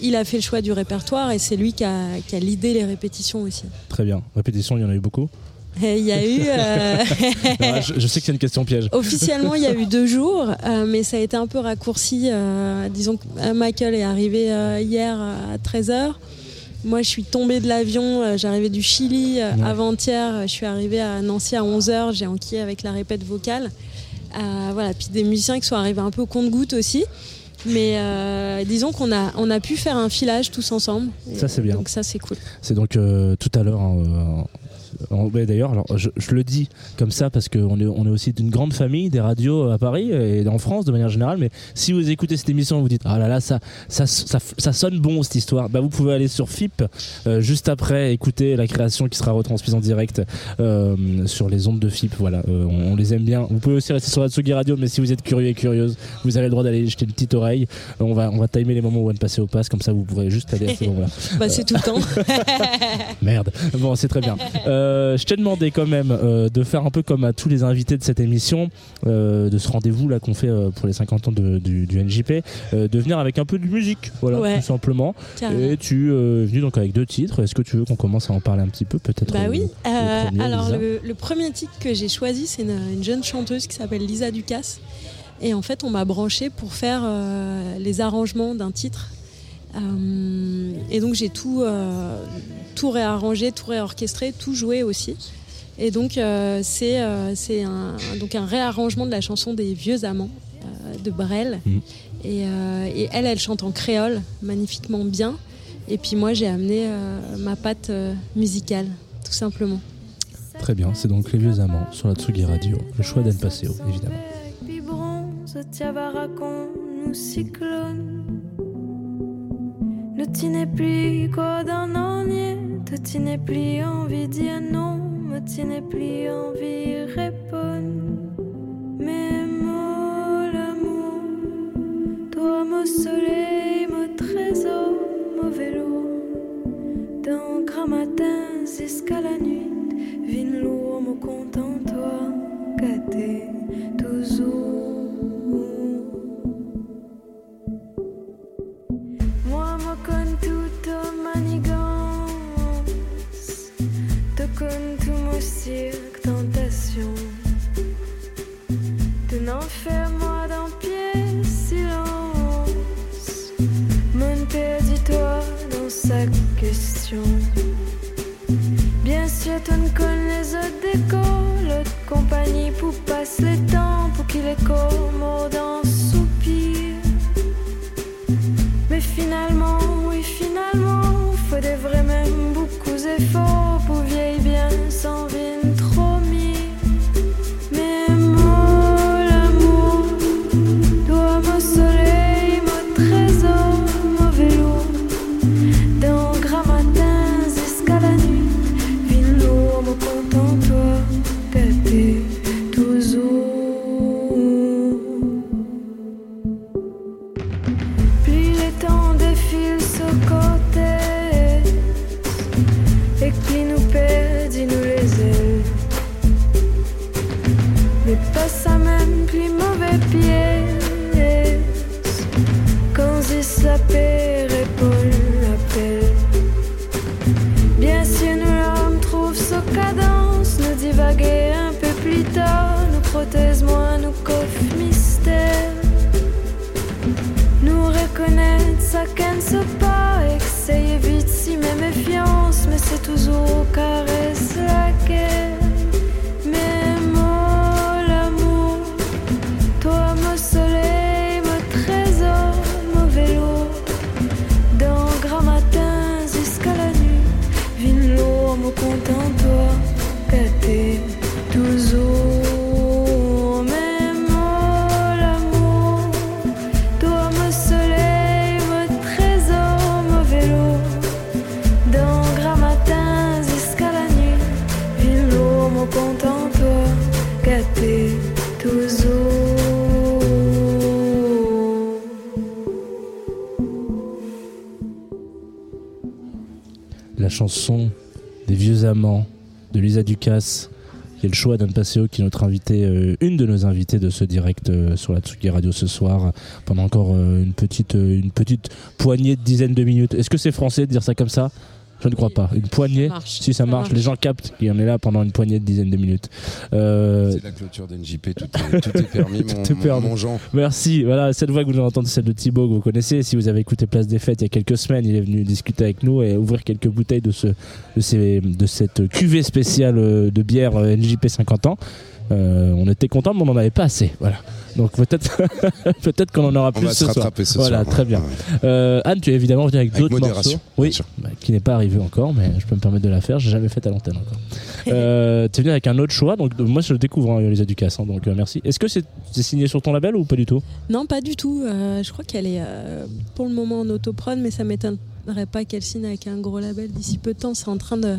Il a fait le choix du répertoire et c'est lui qui a, qui a l'idée les répétitions aussi. Très bien. Répétition, il y en a eu beaucoup. Il y a eu, euh, je, je sais que c'est une question piège. Officiellement, il y a eu deux jours, euh, mais ça a été un peu raccourci. euh, disons que Michael est arrivé hier à 13h. Moi, je suis tombée de l'avion, j'arrivais du Chili Ouais. avant-hier, je suis arrivée à Nancy à 11h, j'ai enquillé avec la répète vocale. Voilà, puis des musiciens qui sont arrivés un peu au compte-goutte aussi. Mais euh, disons qu'on a, on a pu faire un filage tous ensemble. Ça, c'est bien. Donc ça, c'est cool. C'est donc euh, tout à l'heure. hein, D'ailleurs, je, je le dis comme ça parce qu'on est, on est aussi d'une grande famille des radios à Paris et en France de manière générale. Mais si vous écoutez cette émission, vous dites ah là là ça ça, ça, ça sonne bon cette histoire. Bah vous pouvez aller sur FIP euh, juste après écouter la création qui sera retransmise en direct euh, sur les ondes de FIP. Voilà, euh, on, on les aime bien. Vous pouvez aussi rester sur la Tsugi Radio, mais si vous êtes curieux et curieuse, vous avez le droit d'aller jeter une petite oreille. On va on va timer les moments où on va passer au pass comme ça vous pourrez juste aller à ce moment-là. Bah, c'est tout le temps. Merde. Bon, c'est très bien. Euh, je t'ai demandé quand même euh, de faire un peu comme à tous les invités de cette émission, euh, de ce rendez-vous là qu'on fait euh, pour les 50 ans de- du, du NJP, euh, de venir avec un peu de musique, voilà, Ouais. tout simplement. Carrément. Et tu euh, es venu donc avec deux titres. Est-ce que tu veux qu'on commence à en parler un petit peu, peut-être Bah euh, oui. Euh, premier, alors le, le premier titre que j'ai choisi, c'est une, une jeune chanteuse qui s'appelle Lisa Ducasse. Et en fait, on m'a branché pour faire euh, les arrangements d'un titre. Euh, et donc j'ai tout, euh, tout réarrangé, tout réorchestré, tout joué aussi. Et donc euh, c'est euh, c'est un, donc un réarrangement de la chanson des vieux amants euh, de Brel. Mhm. Et, euh, et elle, elle chante en créole magnifiquement bien. Et puis moi, j'ai amené euh, ma patte euh, musicale, tout simplement. Très bien. C'est donc Les Vieux Amants sur la Tsugi Radio. Le choix d'Anne Passeo, évidemment. Puis bronze, tiavaracon, nous cyclone. Ne t'y plus quoi d'un anier, te t'y plus envie dire non, me t'y plus envie répondre. Mais moi, l'amour, toi, mon soleil, mon trésor, mon vélo. D'un grand matin jusqu'à la nuit, vine lourd, me content, toi, gâté, toujours. cirque, tentation. De n'en faire moi d'un pied, silence. Mon perdis-toi dans sa question. Bien sûr, tu ne connais les décolle. Compagnie pour passer le temps, pour qu'il est commode en soupir. Mais finalement, oui, finalement, faut des vrais même beaucoup d'efforts sans ville. La chanson des vieux amants de Lisa Ducasse, qui est le choix d'Anne Passeo, qui est notre invité, euh, une de nos invitées de ce direct euh, sur la Tsugi Radio ce soir, pendant encore euh, une petite, une petite poignée de dizaines de minutes. Est-ce que c'est français de dire ça comme ça? Je ne crois pas. Une poignée. Ça marche. Si ça Ça marche, marche. les gens captent qu'on est là pendant une poignée de dizaines de minutes. Euh, C'est la clôture d'NJP, tout, est- tout est permis, mon, Tout est permis. mon Jean. Merci. Voilà, cette voix que vous entendez, celle de Thibaut que vous connaissez. Si vous avez écouté Place des Fêtes il y a quelques semaines, il est venu discuter avec nous et ouvrir quelques bouteilles de, ce, de, ces, de cette cuvée spéciale euh, de bière euh, NJP 50 ans. Euh, on était content, mais on n'en avait pas assez. Voilà. Donc peut-être peut-être qu'on en aura On plus va ce se soir. rattraper ce Voilà, soir. très bien. Euh, Anne, tu es évidemment venu avec, Avec d'autres modération, morceaux. Oui, bah, qui n'est pas arrivé encore, mais je peux me permettre de la faire. J'ai jamais fait à l'antenne encore. euh, tu es venu avec un autre choix, donc moi je le découvre, hein, Lisa Ducasse, hein, donc euh, merci. Est-ce que c'est signé sur ton label ou pas du tout? Non, pas du tout. Euh, je crois qu'elle est euh, pour le moment en autoprod, mais ça m'étonnerait pas qu'elle signe avec un gros label d'ici peu de temps. C'est en train de,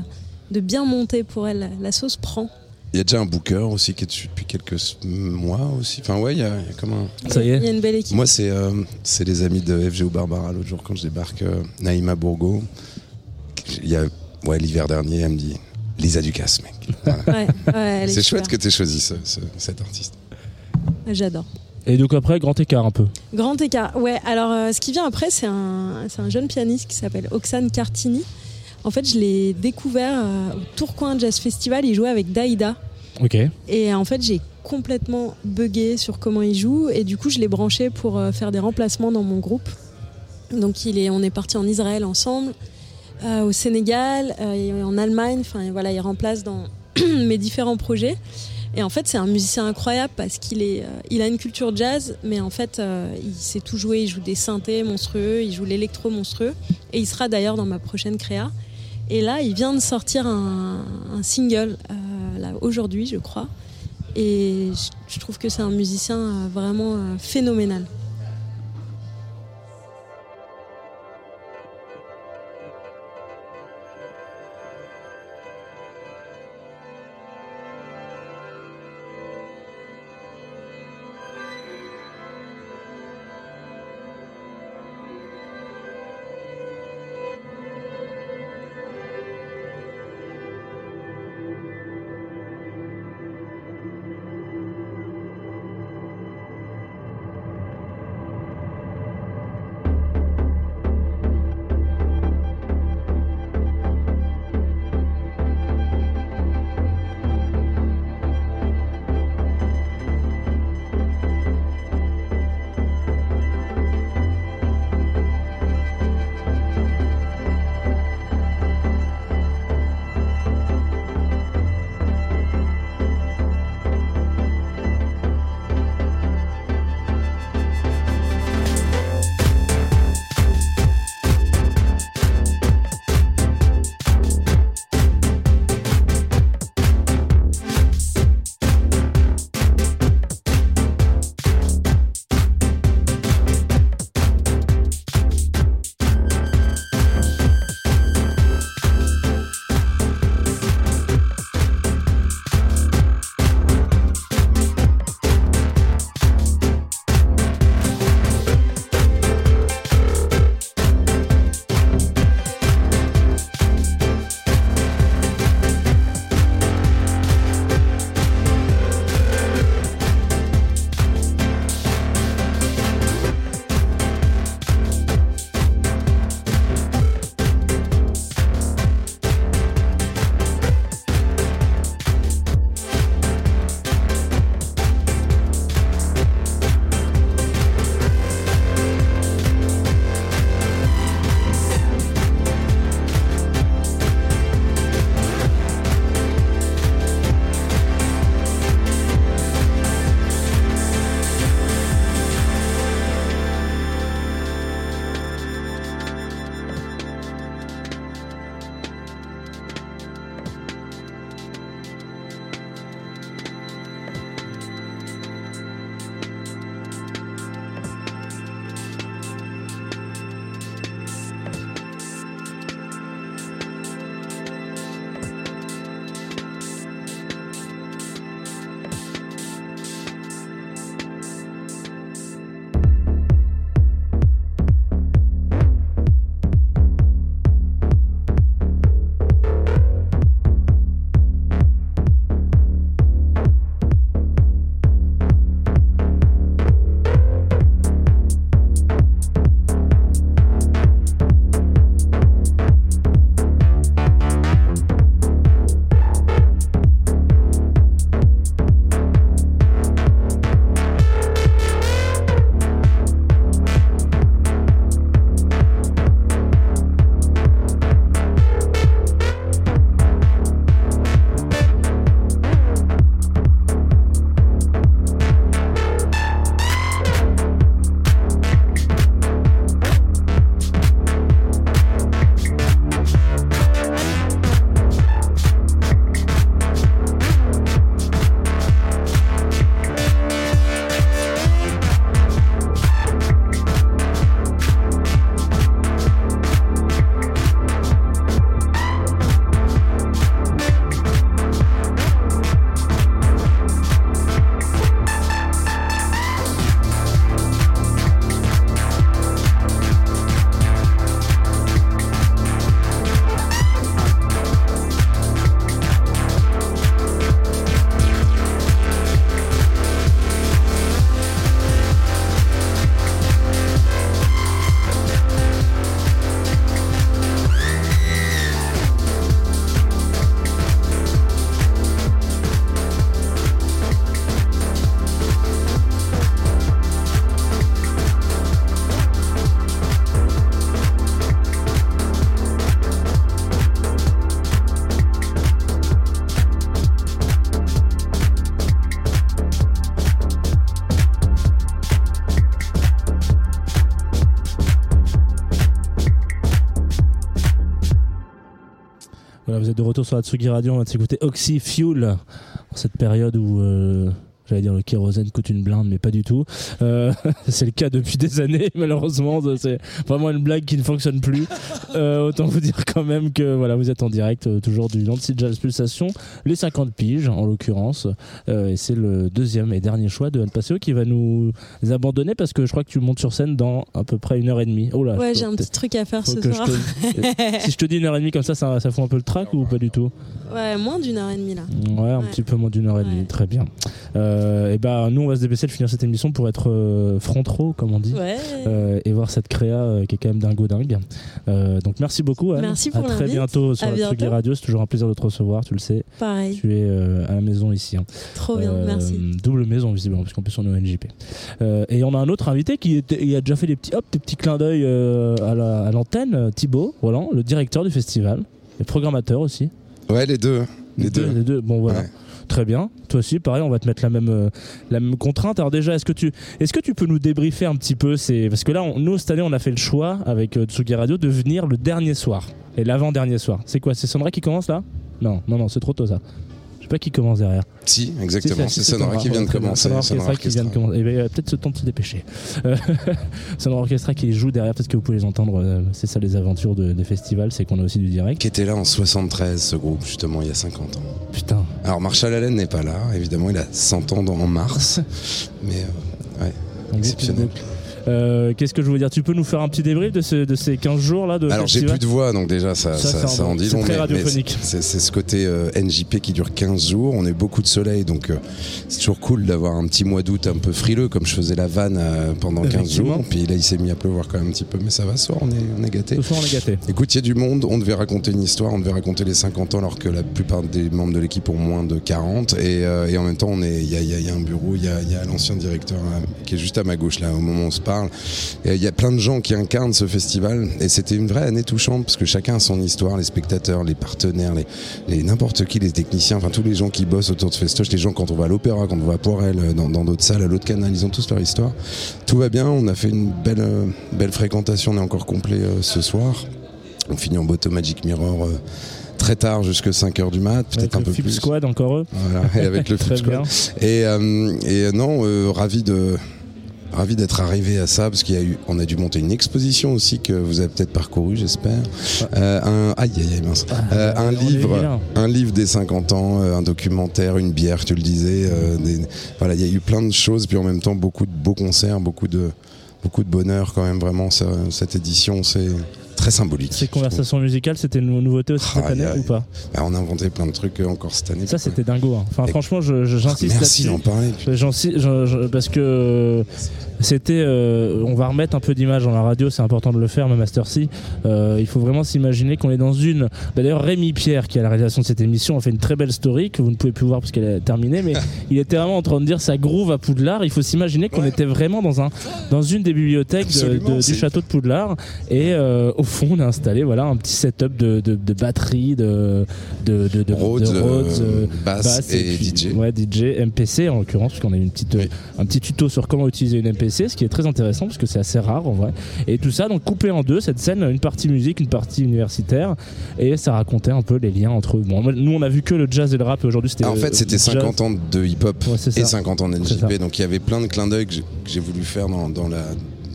de bien monter pour elle. La sauce prend. Il y a déjà un booker aussi qui est dessus depuis quelques mois aussi. Enfin, ouais, il y a, il y a comme un. Ça y Il y est a une belle équipe. Moi, c'est euh, c'est les amis de FGO Barbara l'autre jour quand je débarque, euh, Naïma Bourgo. Il y a, ouais, l'hiver dernier, elle me dit Lisa Ducasse, mec. Voilà. Ouais, ouais, elle est C'est chouette que tu aies choisi ce- ce- cet artiste. J'adore. Et donc après, grand écart un peu. Grand écart. Ouais, alors euh, ce qui vient après, c'est un, c'est un jeune pianiste qui s'appelle Oxane Cartini. En fait, je l'ai découvert euh, au Tourcoing Jazz Festival. Il jouait avec Daïda. Ok. Et en fait, j'ai complètement bugué sur comment il joue. Et du coup, je l'ai branché pour euh, faire des remplacements dans mon groupe. Donc, il est, on est parti en Israël ensemble, euh, au Sénégal, euh, en Allemagne. Enfin, voilà, il remplace dans mes différents projets. Et en fait, c'est un musicien incroyable parce qu'il est, euh, il a une culture jazz, mais en fait, euh, il sait tout jouer. Il joue des synthés monstrueux, il joue l'électro monstrueux. Et il sera d'ailleurs dans ma prochaine créa. Et là, il vient de sortir un, single euh, aujourd'hui, je crois. Et je, je trouve que c'est un musicien euh, vraiment euh, phénoménal. De retour sur la Tsugi Radio, on va s'écouter Oxy Fuel, cette période où euh, J'allais dire le kérosène coûte une blinde, mais pas du tout. Euh, c'est le cas depuis des années, malheureusement. C'est vraiment une blague qui ne fonctionne plus. Euh, autant vous dire quand même que voilà, vous êtes en direct euh, toujours du Nancy Jazz Pulsation, les 50 piges en l'occurrence. Euh, et c'est le deuxième et dernier choix de Paseo qui va nous abandonner parce que je crois que tu montes sur scène dans à peu près une heure et demie. Oh là, Ouais, j'ai un petit truc à faire ce je soir. te- si je te dis une heure et demie comme ça, ça, ça fout un peu le trac ou pas du tout? Ouais, moins d'une heure et demie là. Ouais, un Ouais. petit peu moins d'une heure et demie, très bien. Et ben nous on va se dépêcher de finir cette émission pour être front row, comme on dit. Ouais. Et voir cette créa qui est quand même dingo dingue. Euh, donc merci beaucoup. Anne. Merci pour À très bientôt sur À la Tsugi bientôt. Radio. C'est toujours un plaisir de te recevoir, tu le sais. Pareil. Tu es euh, à la maison ici. hein. Trop bien, Euh, merci. Double maison visiblement, parce qu'en plus on est au NJP. Euh, et on a un autre invité qui était- il a déjà fait des petits, hop, des petits clins d'œil euh, à la- à l'antenne, euh, Thibaut Roland, le directeur du festival, et programmateur aussi. Ouais, les deux. Les deux. Les deux. Bon voilà. Ouais. Très bien. Toi aussi, pareil, on va te mettre la même, euh, la même contrainte. Alors déjà, est-ce que tu, est-ce que tu peux nous débriefer un petit peu c'est parce que là, nous cette année, on a fait le choix avec euh, Tsugi Radio de venir le dernier soir et l'avant-dernier soir. C'est quoi? C'est Sonra qui commence là? Non, non, non, c'est trop tôt ça. Sais pas qui commence derrière. Si, exactement. Si, C'est Sonora qui vient de commencer. Sonora qui vient de commencer. Eh ben, peut-être se temps de se dépêcher. Euh, Sonora Orchestra qui joue derrière, parce que vous pouvez les entendre. euh, C'est ça les aventures de- des festivals, c'est qu'on a aussi du direct. Qui était là en 73, ce groupe, justement, il y a 50 ans. Putain. Alors, Marshall Allen n'est pas là, évidemment, il a 100 ans dans- en mars. mais euh, ouais, exceptionnel. Euh, Qu'est-ce que je veux dire? Tu peux nous faire un petit débrief de, ce- de ces 15 jours là de Alors j'ai plus de voix donc déjà ça, Ça, ça, c'est ça un- en dit long. C'est ce côté euh, NJP qui dure 15 jours. On a eu beaucoup de soleil donc euh, c'est toujours cool d'avoir un petit mois d'août un peu frileux comme je faisais la vanne pendant 15 Effectivement. jours. Puis là il s'est mis à pleuvoir quand même un petit peu mais ça va, ce soir on est, on est gâtés. Ce soir on est gâtés. Écoute, il y a du monde, on devait raconter une histoire, on devait raconter les 50 ans alors que la plupart des membres de l'équipe ont moins de 40 et, et en même temps on est, il y a, y y un bureau, il y a, il y a l'ancien directeur qui est juste à ma gauche là au moment où on se parle. Il y a plein de gens qui incarnent ce festival et c'était une vraie année touchante parce que chacun a son histoire, les spectateurs, les partenaires, les, les n'importe qui, les techniciens, enfin tous les gens qui bossent autour de ce festoche, les gens quand on va à l'opéra, quand on va à Poirel, euh, dans dans d'autres salles, à l'autre canal, ils ont tous leur histoire. Tout va bien, on a fait une belle, euh, belle fréquentation, on est encore complet euh, ce soir. On finit en Boto Magic Mirror euh, très tard, jusque 5h du mat, peut-être un peu Flip plus. Squad encore eux. Voilà, et avec le bien. Et, euh, et non, euh, ravi de ravi d'être arrivé à ça parce qu'il y a eu on a dû monter une exposition aussi que vous avez peut-être parcouru j'espère. Euh, un aïe aïe aïe mince. Euh, un livre un livre des 50 ans euh, un documentaire une bière tu le disais euh, des- voilà il y a eu plein de choses puis en même temps beaucoup de beaux concerts beaucoup de beaucoup de bonheur quand même vraiment ça- cette édition c'est très symbolique Ces conversations musicales, c'était une nouveauté aussi cette Aïe, année aïe. ou pas? Bah, on a inventé plein de trucs euh, encore cette année Ça c'était dingo. hein. Enfin Et- franchement, j'insiste merci d'en parler parce que c'était, euh, on va remettre un peu d'image dans la radio, c'est important de le faire, même Master C. Euh, il faut vraiment s'imaginer qu'on est dans une. Bah, D'ailleurs, Rémi Pierre, qui est à la réalisation de cette émission, a fait une très belle story que vous ne pouvez plus voir parce qu'elle est terminée, mais il était vraiment en train de dire ça groove à Poudlard. Il faut s'imaginer qu'on était vraiment dans un, dans une des bibliothèques de- Absolument, de- du château de Poudlard, et euh, au fond, on a installé voilà un petit setup de, de, de batterie, de de de, Rhodes, Rhodes, euh, euh, basse, basse et, puis- DJ. Ouais, DJ, MPC en l'occurrence, parce qu'on a eu une petite, euh, un petit tuto sur comment utiliser une MPC, ce qui est très intéressant parce que c'est assez rare en vrai. Et tout ça, donc coupé en deux, cette scène, une partie musique, une partie universitaire, et ça racontait un peu les liens entre. Bon, moi, nous on a vu que le jazz et le rap, aujourd'hui c'était. Ah, en fait, c'était jazz. 50 ans de hip-hop Ouais, et 50 ans de. NJP. Donc il y avait plein de clins d'œil que j'ai- que j'ai voulu faire dans, dans la,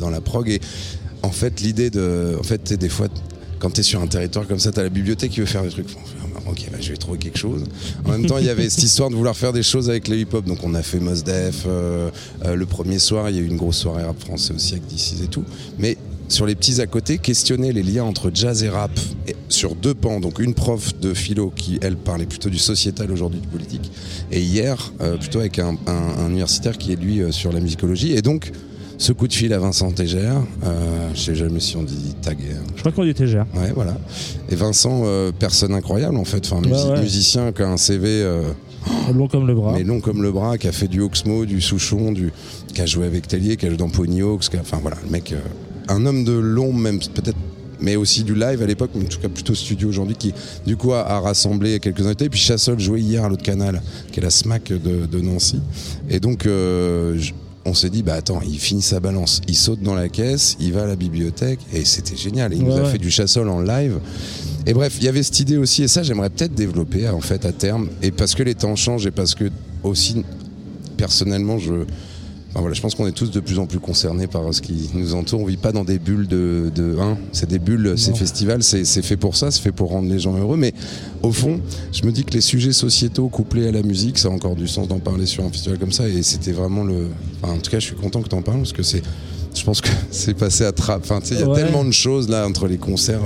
dans la prog. Et en fait, l'idée de. En fait, des fois, quand tu es sur un territoire comme ça, tu as la bibliothèque qui veut faire des trucs. Ok, bah, je vais trouver quelque chose. En même temps, il y avait cette histoire de vouloir faire des choses avec le hip-hop. Donc, on a fait Mos Def. euh, euh, le premier soir, il y a eu une grosse soirée rap français aussi avec DC's et tout. Mais sur les petits à côté, questionner les liens entre jazz et rap sur deux pans. Donc, une prof de philo qui, elle, parlait plutôt du sociétal aujourd'hui, du politique. Et hier, euh, plutôt avec un, un- un universitaire qui est, lui, sur la musicologie. Et donc, ce coup de fil à Vincent Tégère, euh, je sais jamais si on dit taguer. hein. Je crois qu'on était gère. Ouais, voilà. Et Vincent, euh, personne incroyable en fait, enfin, ouais. musicien qui a un CV euh, Long comme le bras. mais long comme le bras, qui a fait du Oxmo, du Souchon, du, qui a joué avec Tellier, qui a joué dans Pony Hawks, qui a- enfin voilà, le mec, euh, un homme de l'ombre même peut-être, mais aussi du live à l'époque, mais en tout cas plutôt studio aujourd'hui, qui du coup a, a rassemblé quelques invités. Et puis Chassol jouait hier à l'autre canal, qui est la SMAC de, de Nancy. Et donc euh, on s'est dit, bah attends, il finit sa balance, il saute dans la caisse, il va à la bibliothèque, et c'était génial. Il nous a ouais. fait du Chassol en live. Et bref, il y avait cette idée aussi, et ça j'aimerais peut-être développer en fait à terme, et parce que les temps changent, et parce que aussi personnellement je... enfin, voilà, je pense qu'on est tous de plus en plus concernés par ce qui nous entoure. On vit pas dans des bulles de, de hein, c'est des bulles, ces festivals, c'est fait pour ça, c'est fait pour rendre les gens heureux. Mais au fond, je me dis que les sujets sociétaux couplés à la musique, ça a encore du sens d'en parler sur un festival comme ça. Et c'était vraiment le. enfin, en tout cas, je suis content que tu en parles parce que c'est. Je pense que c'est passé à trappe. Enfin, il y a Ouais. tellement de choses là entre les concerts.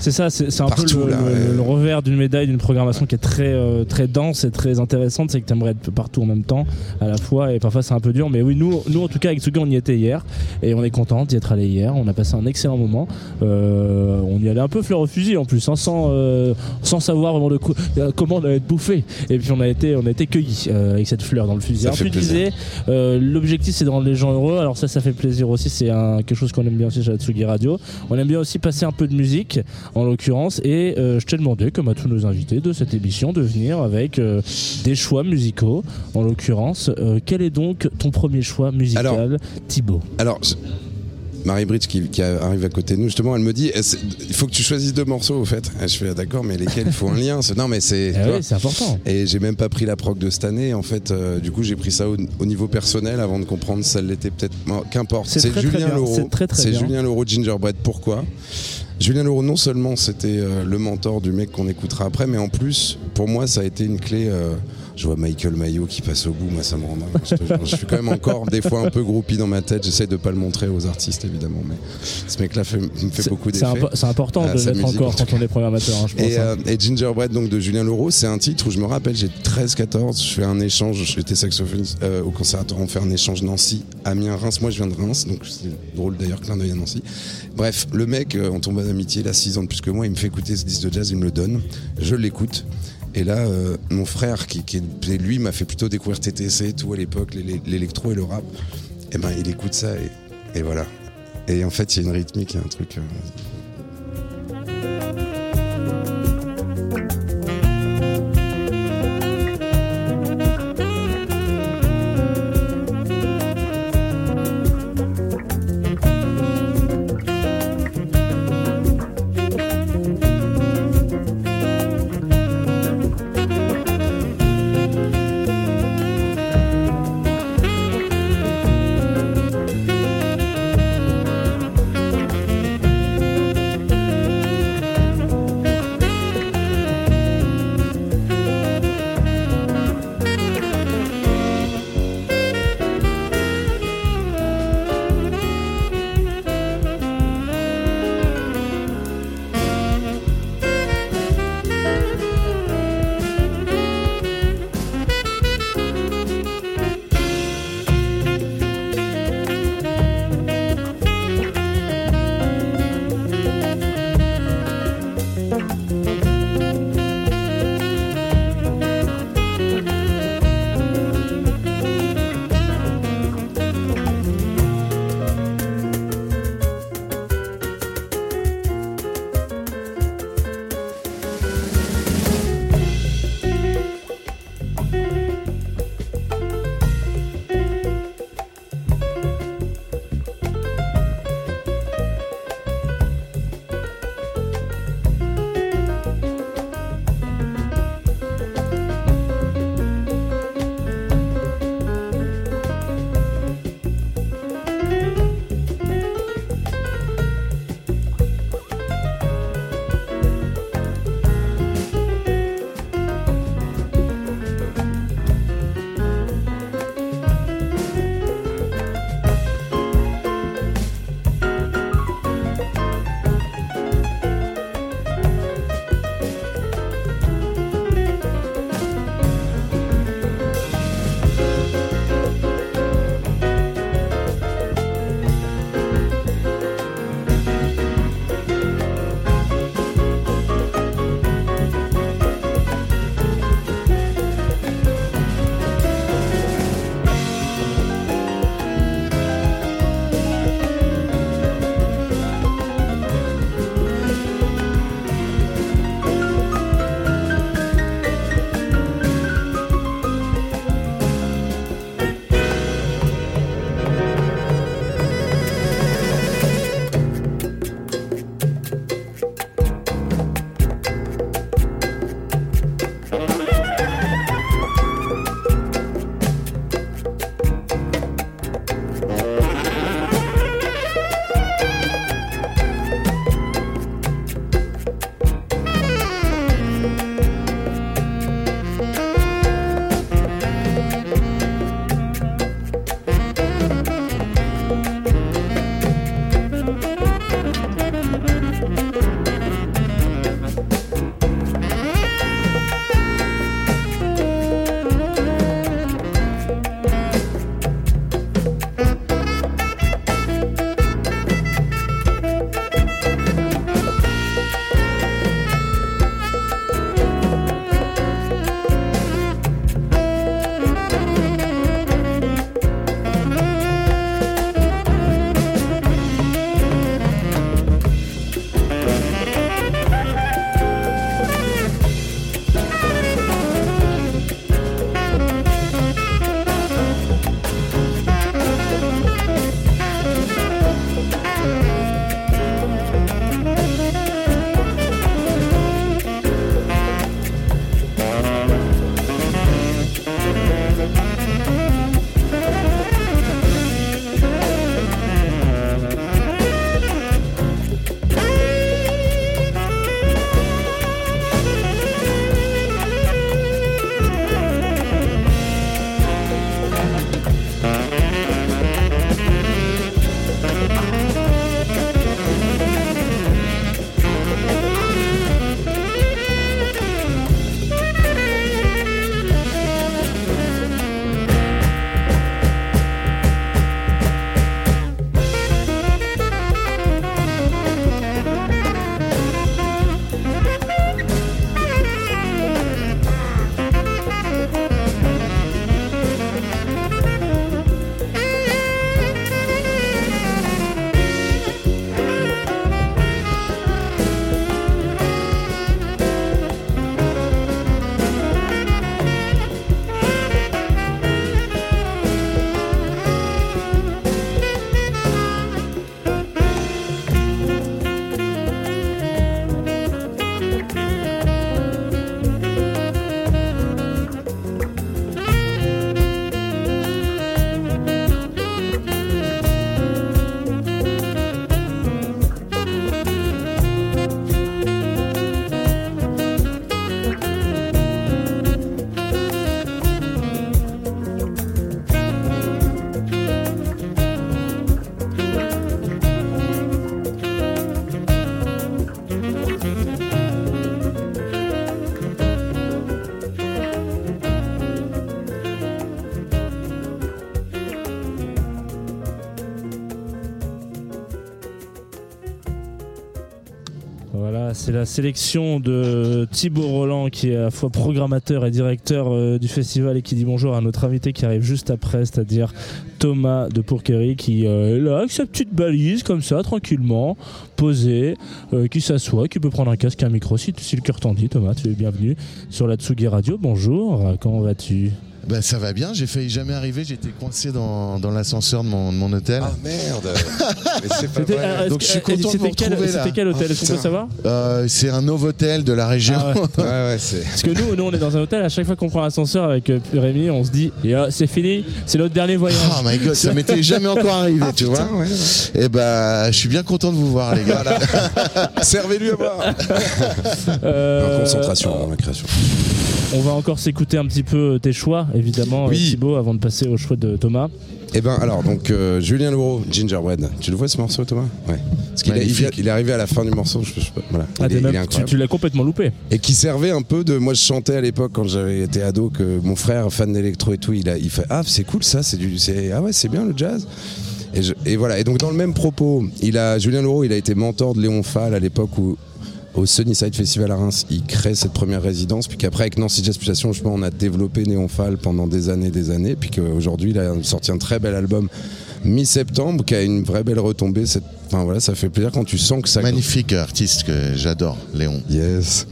C'est ça, c'est un Partout, peu le, là, le- le revers d'une médaille d'une programmation qui est très euh, très dense et très intéressante, c'est que tu aimerais être partout en même temps à la fois et parfois c'est un peu dur mais oui nous nous en tout cas avec Tsugi on y était hier et on est content d'y être allé hier, on a passé un excellent moment. Euh, on y allait un peu fleur au fusil en plus hein, sans euh, sans savoir vraiment de quoi- euh, comment on allait être bouffé et puis on a été on a été cueillis euh, avec cette fleur dans le fusil. Ça Alors tu disais euh, l'objectif c'est de rendre les gens heureux. Alors ça ça fait plaisir aussi, c'est un, quelque chose qu'on aime bien aussi chez la Tsugi Radio. On aime bien aussi passer un peu de musique en l'occurrence et euh, je t'ai demandé comme à tous nos invités de cette émission de venir avec euh, des choix musicaux en l'occurrence. Euh, quel est donc ton premier choix musical Alors, Thibaut? Alors, Marie Bridge qui, qui arrive à côté de nous, justement, elle me dit eh, il faut que tu choisisses deux morceaux, au fait. Et je fais ah, d'accord, mais lesquels Il faut un lien. Non, mais c'est. Eh oui, c'est important. Et j'ai même pas pris la prog de cette année. En fait, euh, du coup, j'ai pris ça au, au niveau personnel avant de comprendre si ça l'était peut-être. Qu'importe. C'est Julien. Laureau. C'est très, très C'est bien. Julien Laureau Gingerbread. Pourquoi? Julien Laureau, non seulement c'était euh, le mentor du mec qu'on écoutera après, mais en plus, pour moi, ça a été une clé. Je vois Michael Mayo qui passe au bout, moi ça me rend dingue. Je, suis quand même encore des fois un peu groupie dans ma tête. J'essaie de pas le montrer aux artistes évidemment, mais ce mec-là fait- me fait beaucoup d'effets. c'est important Ah, de l'être encore quand on est programmateur, hein, je pense. Et, hein. euh, et Gingerbread donc de Julien Laureau, c'est un titre où je me rappelle, j'ai 13-14, je fais un échange, j'étais saxophoniste euh, au conservatoire, on fait un échange Nancy, Amiens, Reims, moi je viens de Reims, donc c'est drôle d'ailleurs, clin d'œil à Nancy. Bref, le mec, euh, on tombe d'amitié, il a 6 ans de plus que moi, il me fait écouter ce disque de jazz, il me le donne, je l'écoute. Et là, euh, mon frère, qui, lui, m'a fait plutôt découvrir TTC tout à l'époque, l'é- l'électro et le rap. Et ben, il écoute ça et, et voilà. Et en fait, il y a une rythmique, il y a un truc. euh, c'est la sélection de Thibaut Roland qui est à la fois programmateur et directeur euh, du festival et qui dit bonjour à notre invité qui arrive juste après, c'est-à-dire Thomas de Pourquerie qui euh, est là avec sa petite balise comme ça, tranquillement, posé, euh, qui s'assoit, qui peut prendre un casque un micro si, si le cœur t'en dit. Thomas, tu es bienvenu sur la Tsugi Radio. Bonjour, comment vas-tu? Bah, ça va bien, j'ai failli jamais arriver, j'étais coincé dans, dans l'ascenseur de mon, de mon hôtel. Ah merde Mais c'est pas C'était vrai. euh, Donc, je suis content de c'était vous quel, retrouver, c'était quel hôtel? Oh, Est-ce qu'on peut putain. savoir? Euh, c'est un nouveau hôtel de la région. Ah ouais. Ouais, ouais, c'est. Parce que nous, nous, on est dans un hôtel, à chaque fois qu'on prend l'ascenseur avec euh, Rémi, on se dit, Et, ah, c'est fini, c'est notre dernier voyage. Oh my god, ça m'était jamais encore arrivé, tu vois. Putain, ouais, ouais. Et bah, je suis bien content de vous voir, les gars. Servez-lui à boire Euh, En concentration dans la création. On va encore s'écouter un petit peu tes choix, évidemment, Oui. euh, Thibaut, avant de passer au choix de Thomas. Eh ben alors donc euh, Julien Leroux, Gingerbread. Tu le vois ce morceau Thomas? Ouais. Parce qu'il est, il, arrivé à la fin du morceau. Je, je sais pas, voilà. Ah, il, est tu, l'as complètement loupé. Et qui servait un peu de. Moi je chantais à l'époque quand j'avais été ado que mon frère fan d'électro et tout, il a, il fait ah c'est cool ça, c'est du, ah ouais c'est bien le jazz. Et, je- et voilà. Et donc dans le même propos, il a Julien Leroux, il a été mentor de Léon Fall à l'époque où au Sunnyside Festival à Reims, il crée cette première résidence, puis qu'après avec Nancy Jazz Pulsation, je pense, on a développé Néon Fall pendant des années, des années, puis qu'aujourd'hui il a sorti un très bel album mi-septembre qui a une vraie belle retombée. Cette... Enfin voilà, ça fait plaisir quand tu sens que ça Magnifique artiste que j'adore, Léon. Yes.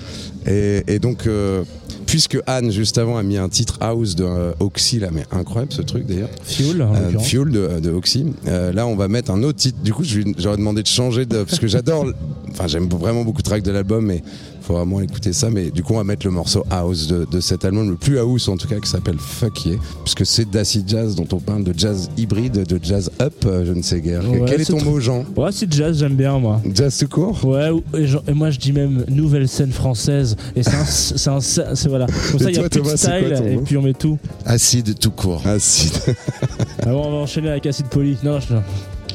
Et, et donc, euh, puisque Anne, juste avant, a mis un titre house de euh, Oxy, là, mais incroyable ce truc d'ailleurs, Fuel, en euh. Fuel de, de Oxy, là on va mettre un autre titre. Du coup, j'aurais demandé de changer, de, parce que j'adore, enfin j'aime vraiment beaucoup de tracks de l'album, mais faut vraiment écouter ça. Mais du coup, on va mettre le morceau house de, de cet album, le plus house en tout cas, qui s'appelle Fuck Yeah, puisque c'est d'acid jazz dont on parle, de jazz hybride, de jazz up, euh, je ne sais guère. Ouais, Quel est ton mot, Jean Ouais, c'est jazz, j'aime bien, moi. Jazz tout court Ouais, ou- et, moi je dis même nouvelle scène française. Et c'est un. c'est un- c'est- voilà. Comme ça, Et il y a toi, plus de Thomas, c'est quoi style, et puis on met tout. Acide tout court. Acide. Alors on va enchaîner avec Acide Poly. Non, non, je-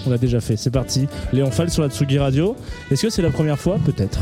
on l'a déjà fait, c'est parti. Léon Fall sur la Tsugi Radio. Est-ce que c'est la première fois? Peut-être.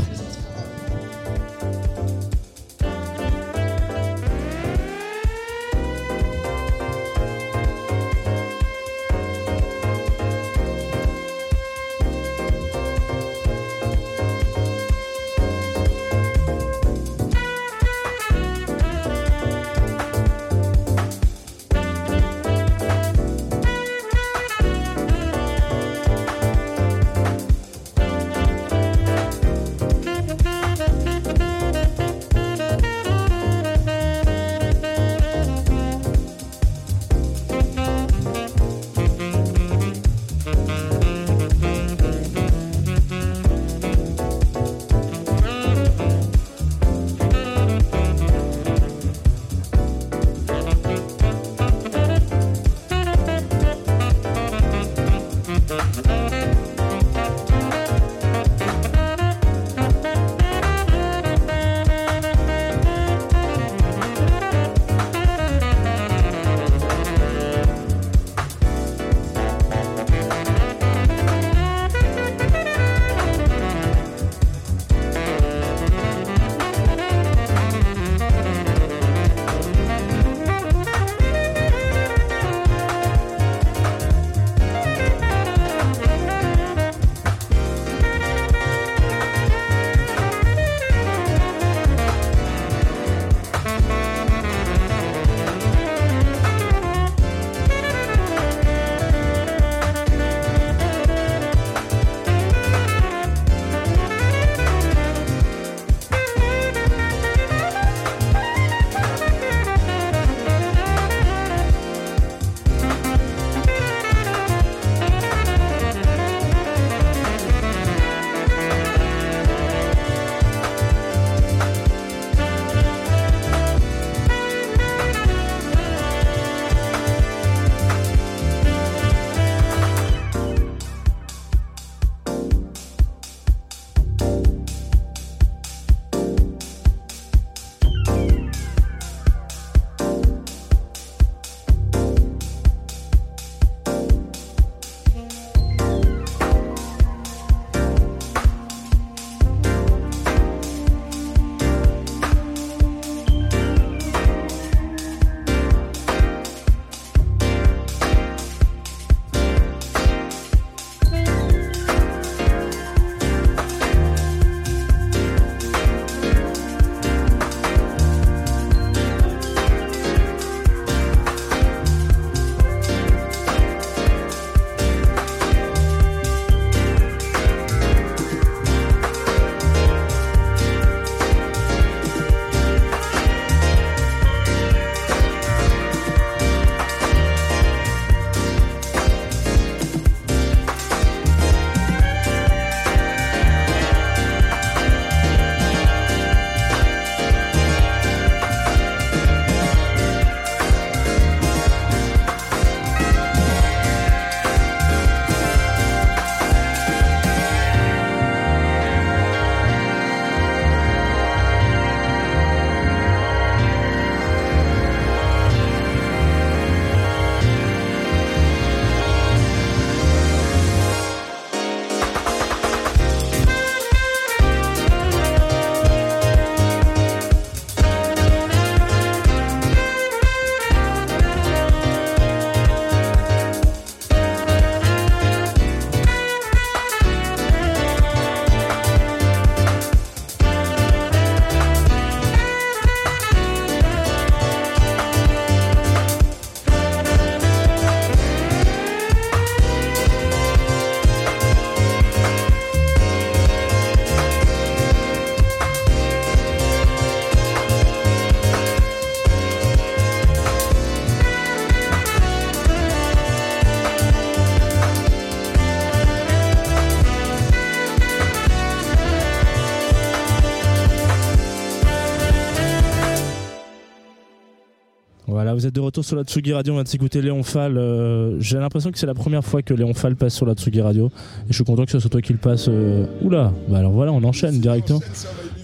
Vous êtes de retour sur la Tsugi Radio, on vient de s'écouter Léon Fall. euh, J'ai l'impression que c'est la première fois que Léon Fall passe sur la Tsugi Radio. Et je suis content que ce soit toi qui le passe. euh, Oula, bah alors voilà, on enchaîne directement.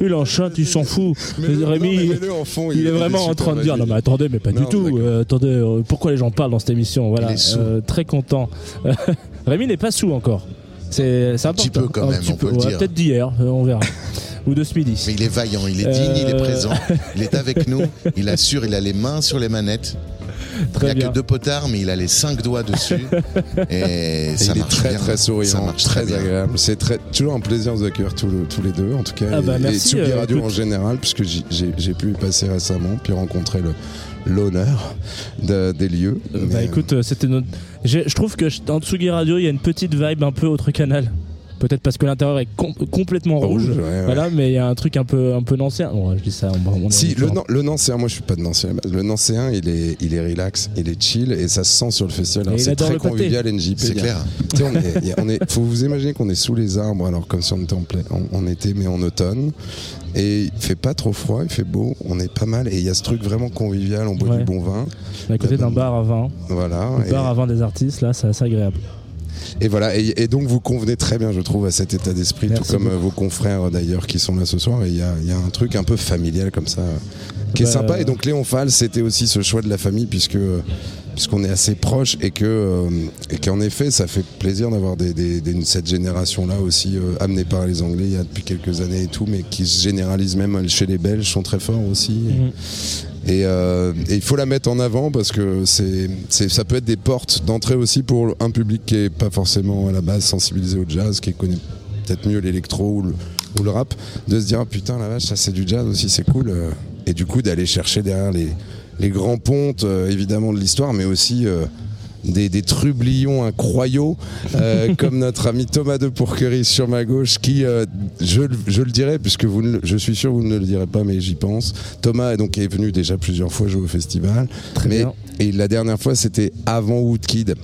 Il enchaîne, il s'en fout. Rémi, il est vraiment en train de dire non mais attendez mais pas Non, du tout. Euh, attendez pourquoi les gens parlent dans cette émission voilà très content Rémi n'est pas sous encore c'est important petit peu quand Un même, on peut ouais, peut-être d'hier on verra ou de ce midi Mais il est vaillant, il est digne, il est Euh. présent, il est avec nous, il assure, il a les mains sur les manettes. Il n'y a bien que deux potards, mais il a les cinq doigts dessus. Et Et ça il est marche très bien. très Ça souriant, marche très, bien. agréable. C'est très, toujours un plaisir de vous accueillir tous, le- tous les deux, en tout cas. Ah bah et, merci, et euh, Radio écoute. en général, puisque j'ai pu y passer récemment, puis rencontrer le l'honneur de- des lieux. Euh, Mais, bah écoute euh, c'était notre je trouve que dans Tsugi Radio il y a une petite vibe un peu autre canal peut-être parce que l'intérieur est com- complètement rouge, Rouge, ouais, ouais. voilà mais il y a un truc un peu un peu nancéen bon, je dis ça on, on Si, le. Nan- le Nancéen, moi je suis pas de Nancéen. Le Nancéen, il est, il est relax, il est chill et ça se sent sur le festival. C'est très convivial, NJP. C'est clair. On est, on est- faut vous imaginer qu'on est sous les arbres, alors comme si on était en, plein, en été, mais en automne. Et il fait pas trop froid, il fait beau, on est pas mal. Et il y a ce truc vraiment convivial, on boit Ouais. du bon vin. On est à côté d'un bar à vin Voilà. le Et, bar à vin des artistes là c'est assez agréable et voilà. Et, et donc vous convenez très bien, je trouve, à cet état d'esprit, tout comme beaucoup. euh, vos confrères euh, d'ailleurs qui sont là ce soir. Et il y a, il y a un truc un peu familial comme ça, euh, qui Bah, est sympa. Et donc Léon Fall, c'était aussi ce choix de la famille, puisque puisqu'on est assez proche et que euh, et qu'en effet, ça fait plaisir d'avoir des, des- des- cette génération-là aussi euh, amenée par les Anglais il y a depuis quelques années et tout, mais qui se généralise même chez les Belges, sont très forts aussi. Mhm. Et, euh, et il faut la mettre en avant parce que c'est, ça peut être des portes d'entrée aussi pour un public qui est pas forcément à la base sensibilisé au jazz, qui connaît peut-être mieux l'électro ou le, rap, de se dire ah, putain la vache ça c'est du jazz aussi c'est cool euh. et du coup d'aller chercher derrière les, les grands pontes euh, évidemment de l'histoire mais aussi des, des trublions incroyaux euh, comme notre ami Thomas de Pourquerie sur ma gauche qui euh, je, le- je le dirai puisque vous ne le- je suis sûr que vous ne le direz pas mais j'y pense. Thomas est donc est venu déjà plusieurs fois jouer au festival. Très mais bien. et la dernière fois c'était avant Woodkid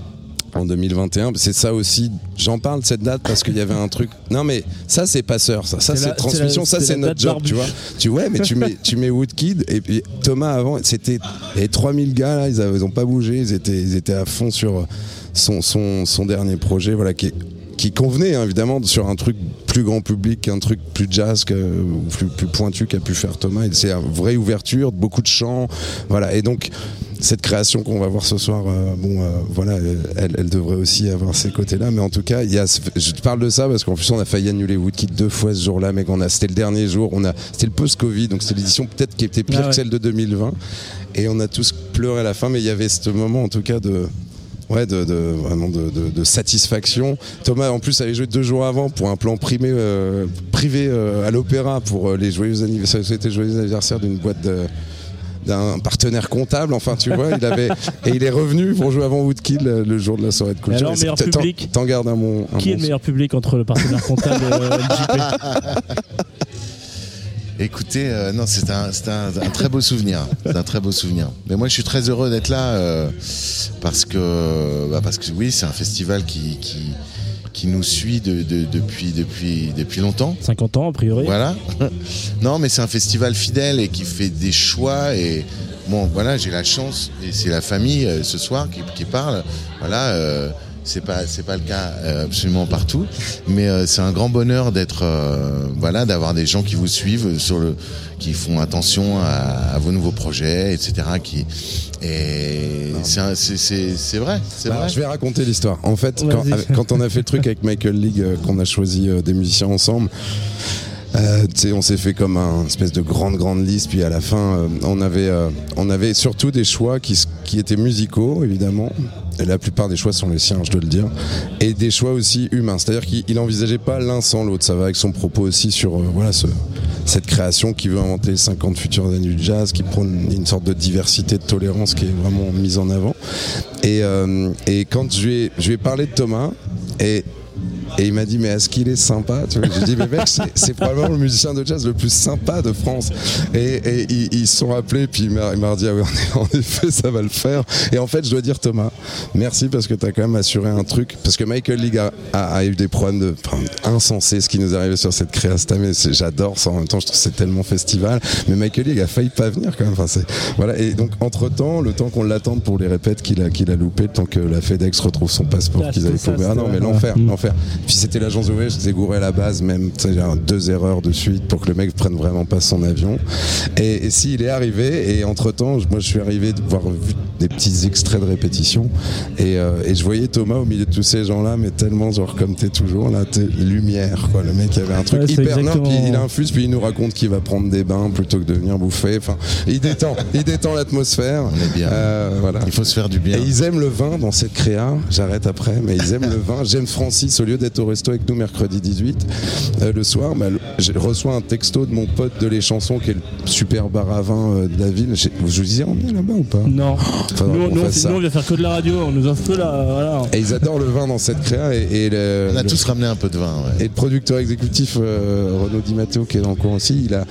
en 2021 c'est ça aussi j'en parle de cette date parce qu'il y avait un truc. Non mais ça c'est passeur ça. Ça C'est transmission la- ça c'est notre job tu vois. Tu ouais mais tu mets tu mets Woodkid et puis Thomas avant c'était les 3000 gars là ils, avaient, ils ont pas bougé. Ils étaient ils étaient à fond sur son son, son dernier projet voilà qui est- qui convenait hein, évidemment sur un truc plus grand public, un truc plus jazz, que, ou plus, plus pointu qu'a pu faire Thomas. Et C'est une vraie ouverture, beaucoup de chants, voilà. Et donc cette création qu'on va voir ce soir, euh, bon, euh, voilà, elle, elle devrait aussi avoir ces côtés-là. Mais en tout cas, il y a, je te parle de ça parce qu'en plus on a failli annuler Woodkid deux fois ce jour-là, mais qu'on a, c'était le dernier jour. On a, c'était le post-Covid, donc c'était l'édition peut-être qui était pire Ah ouais. que celle de 2020. Et on a tous pleuré à la fin, mais il y avait ce moment en tout cas de Ouais, de, de- vraiment de, de- de satisfaction. Thomas, en plus, avait joué deux jours avant pour un plan primé, euh, privé euh, à l'opéra pour euh, les joyeux anniversaires. C'était joyeux anniversaire d'une boîte de d'un partenaire comptable, enfin tu vois, il avait et il est revenu pour jouer avant Woodkill le, le jour de la soirée de culture. alors, meilleur public T'en t'en gardes un bon. un Qui est le meilleur public entre le partenaire comptable et euh, Écoutez, euh, non, c'est un, c'est un, un très beau souvenir. C'est un très beau souvenir. Mais moi, je suis très heureux d'être là euh, parce que, bah, parce que oui, c'est un festival qui, qui, qui nous suit de- de- depuis, depuis, depuis longtemps. 50 ans a priori Voilà. non, mais c'est un festival fidèle et qui fait des choix. Et bon, voilà, j'ai la chance, et c'est la famille euh, ce soir qui, qui parle. Voilà. euh, c'est pas c'est pas le cas euh, absolument partout mais euh, c'est un grand bonheur d'être euh, voilà d'avoir des gens qui vous suivent sur le qui font attention à, à vos nouveaux projets etc qui et c'est un- c'est c'est c'est vrai Bah, vrai je vais raconter l'histoire. En fait, quand, quand on a fait le truc avec Michael League, euh, qu'on a choisi euh, des musiciens ensemble, euh, tu sais, on s'est fait comme un espèce de grande grande liste. Puis à la fin, euh, on avait euh, on avait surtout des choix qui qui étaient musicaux évidemment. La plupart des choix sont les siens, je dois le dire. Et des choix aussi humains. C'est-à-dire qu'il il envisageait pas l'un sans l'autre. Ça va avec son propos aussi sur euh, voilà ce, cette création qui veut inventer les 50 futures années du jazz, qui prône une sorte de diversité, de tolérance qui est vraiment mise en avant. Et, euh, quand je parlé de Thomas, et, et il m'a dit, mais est-ce qu'il est sympa? Tu vois J'ai dit, mais mec, c'est- probablement le musicien de jazz le plus sympa de France. Et, et ils, sont rappelés, puis il m'a dit, ah oui, en, effet, ça va le faire. Et en fait, je dois dire, Thomas, merci parce que tu as quand même assuré un truc. Parce que Michael League a, a- a eu des problèmes de, enfin, insensés, ce qui nous est arrivé sur cette créa cette année. J'adore ça. En même temps, je trouve que c'est tellement festival. Mais Michael League a failli pas venir quand même. Enfin, voilà. Et donc, entre temps, le temps qu'on l'attende pour les répètes qu'il a, qu'il a loupé, le temps que la FedEx retrouve son passeport Ah, qu'ils avaient trouvé. Ah non, mais l'enfer, ouais. l'enfer. Puis c'était l'agence de voyage, c'était gouré à la base, même, deux erreurs de suite pour que le mec prenne vraiment pas son avion. Et, et s'il est arrivé, et entre temps, moi je suis arrivé de voir vu des petits extraits de répétition, et, euh, et je voyais Thomas au milieu de tous ces gens-là, mais tellement genre comme t'es toujours là, t'es lumière, quoi. Le mec avait un truc Ouais, hyper. Non, exactement- puis il infuse, puis il nous raconte qu'il va prendre des bains plutôt que de venir bouffer. Enfin, il détend, il détend l'atmosphère. On est bien. Euh, voilà. Il faut se faire du bien. Et ils aiment le vin dans cette créa, j'arrête après, mais ils aiment le vin. James Francis, au lieu d'être au resto avec nous mercredi 18, euh, le soir, bah, le- je reçois un texto de mon pote de Les Chansons, qui est le super bar à vin euh, de la ville. Je vous disais, on vient là-bas ou pas? Non. Faudra Nous, on- ça. nous, on vient faire que de la radio, on nous offre que la. Voilà. Et ils adorent le vin dans cette créa. Et, et le, On a le- tous ramené un peu de vin. ouais. et le producteur exécutif euh, Renaud Di Matteo qui est dans le coin aussi, il a,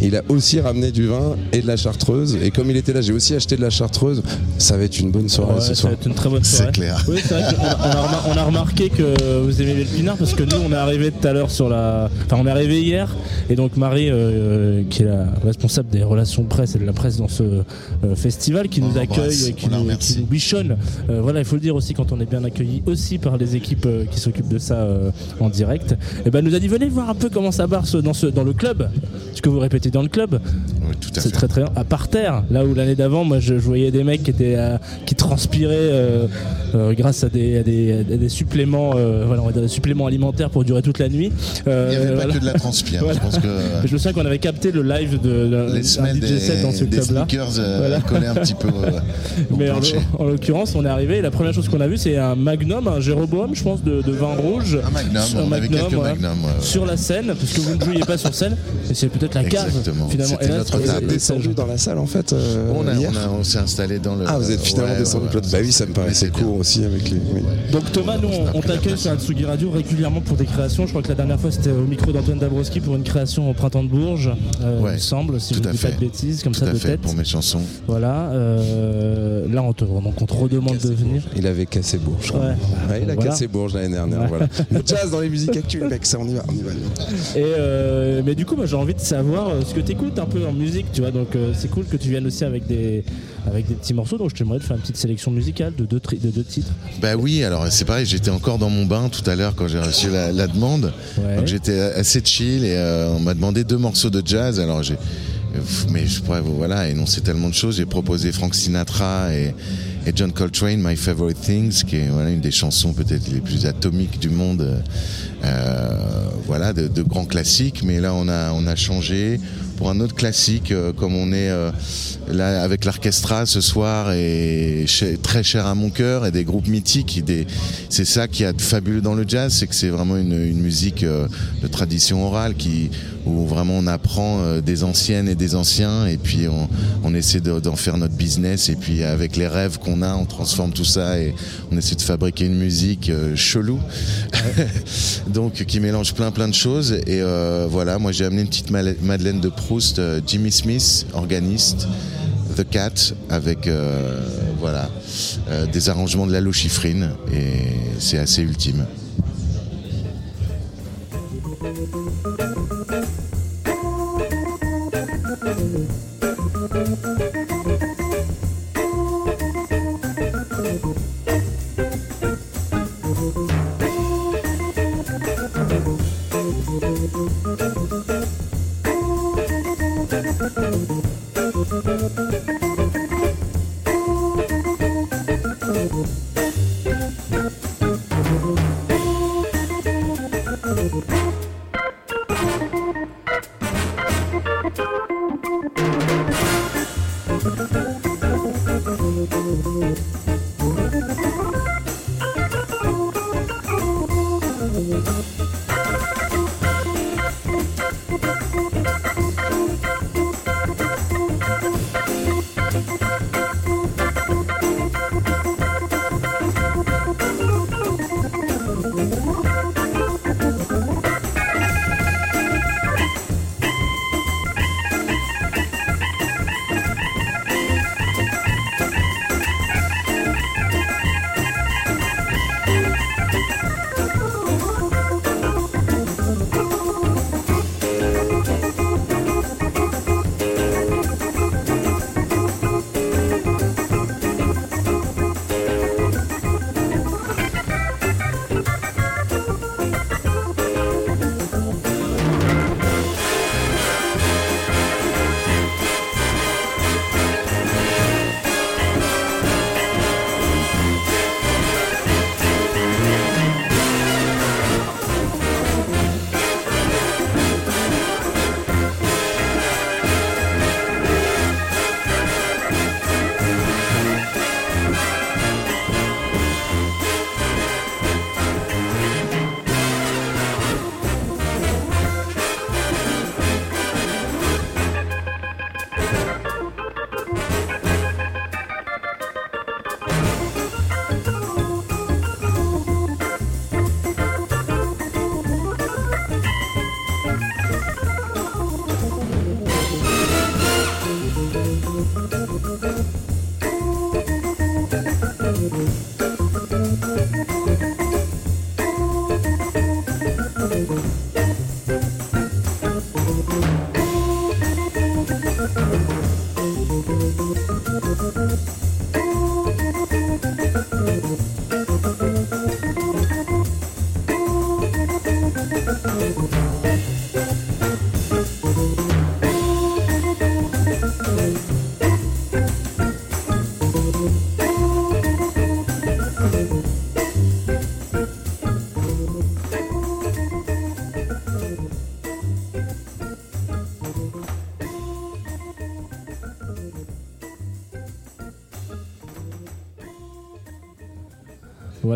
il a aussi ramené du vin et de la chartreuse. Et comme il était là, j'ai aussi acheté de la chartreuse. Ça va être une bonne soirée Ouais, ce ça soir. va être une très bonne C'est soirée. clair. Oui, c'est vrai qu'on a, on a remar- on a remarqué que vous aimez le pinard parce que nous, on est arrivé tout à l'heure sur la. Enfin, on est arrivé hier et donc Marie, euh, qui est la responsable des relations presse et de la presse dans ce euh, festival, qui nous accueille, et qui nous, remercie. qui nous bichonne. Euh, voilà, il faut le dire aussi quand on est bien accueilli aussi par les équipes qui s'occupent de ça en direct. Et ben, nous a dit venez voir un peu comment ça barre dans, ce, dans le club. Ce que vous répétez dans le club. Oui, tout à C'est très très bien. À par terre, là où l'année d'avant, moi je, je voyais des mecs qui étaient qui transpiraient grâce à des, à des, à des suppléments, voilà, on va dire des suppléments alimentaires pour durer toute la nuit. Euh, Il n'y avait pas voilà. que de la transpire. Voilà. Je pense que Je me souviens qu'on avait capté le live de, de les d'un semelles DJ set dans ce club-là. sneakers euh, Voilà. collaient un petit peu euh, au Mais en, l'occurrence, on est arrivé et la première chose qu'on a vu, c'est un magnum, un Jéroboam, je pense, de, de vin rouge. Un magnum, Un on avait quelques ouais. magnums. ouais, ouais. Sur la scène, parce que vous ne jouiez pas sur scène, et c'est peut-être la cave Exactement. finalement. Et là, notre table. descendu dans la salle en fait euh, On, a- hier on a- on s'est installé dans le. Ah, vous êtes finalement Ouais, descendu ouais. Bah oui, ça me paraissait Mais court aussi avec les. oui. Donc Thomas, nous on, on t'accueille sur Atsugi Radio régulièrement pour des créations. Je crois que la dernière fois c'était au micro d'Antoine Dabrowski pour une création au printemps de Bourges, euh, Ouais, il me semble, si je ne dis pas fait. de bêtises, comme Tout ça à de fait tête. pour mes chansons. Voilà. euh, là on te, donc on te redemande de venir. Il avait cassé Bourges. Ouais. Ouais, il a Voilà. cassé Bourges l'année dernière. Ouais. Voilà. Le jazz dans les musiques actuelles, mec, ça on y va, on y va. Et euh, mais du coup, moi j'ai envie de savoir ce que tu écoutes un peu en musique, tu vois. Donc euh, c'est cool que tu viennes aussi avec des avec des petits morceaux. Donc je t'aimerais te faire une petite sélection musicale de deux, de titres. Bah oui, alors c'est pareil, j'étais encore dans mon bain tout à l'heure quand j'ai reçu la, la demande. Ouais. Donc j'étais assez chill et euh, on m'a demandé deux morceaux de jazz. Alors j'ai, mais je pourrais voilà énoncer tellement de choses. J'ai proposé Frank Sinatra et, et John Coltrane, My Favorite Things, qui est voilà une des chansons peut-être les plus atomiques du monde. Euh, voilà, de, de grands classiques. Mais là on a on a changé pour un autre classique, euh, comme on est euh, là avec l'orchestra ce soir et très cher à mon cœur et des groupes mythiques. c'est ça qui a de fabuleux dans le jazz, c'est que c'est vraiment une, une musique euh, de tradition orale qui où vraiment on apprend euh, des anciennes et des anciens et puis on, essaie de- d'en faire notre business et puis avec les rêves qu'on a, on transforme tout ça et on essaie de fabriquer une musique euh, chelou, donc qui mélange plein plein de choses et euh, voilà, moi j'ai amené une petite Madeleine de Proust, Jimmy Smith, organiste. The Cat avec voilà des arrangements de Lalo Schifrin et c'est assez ultime.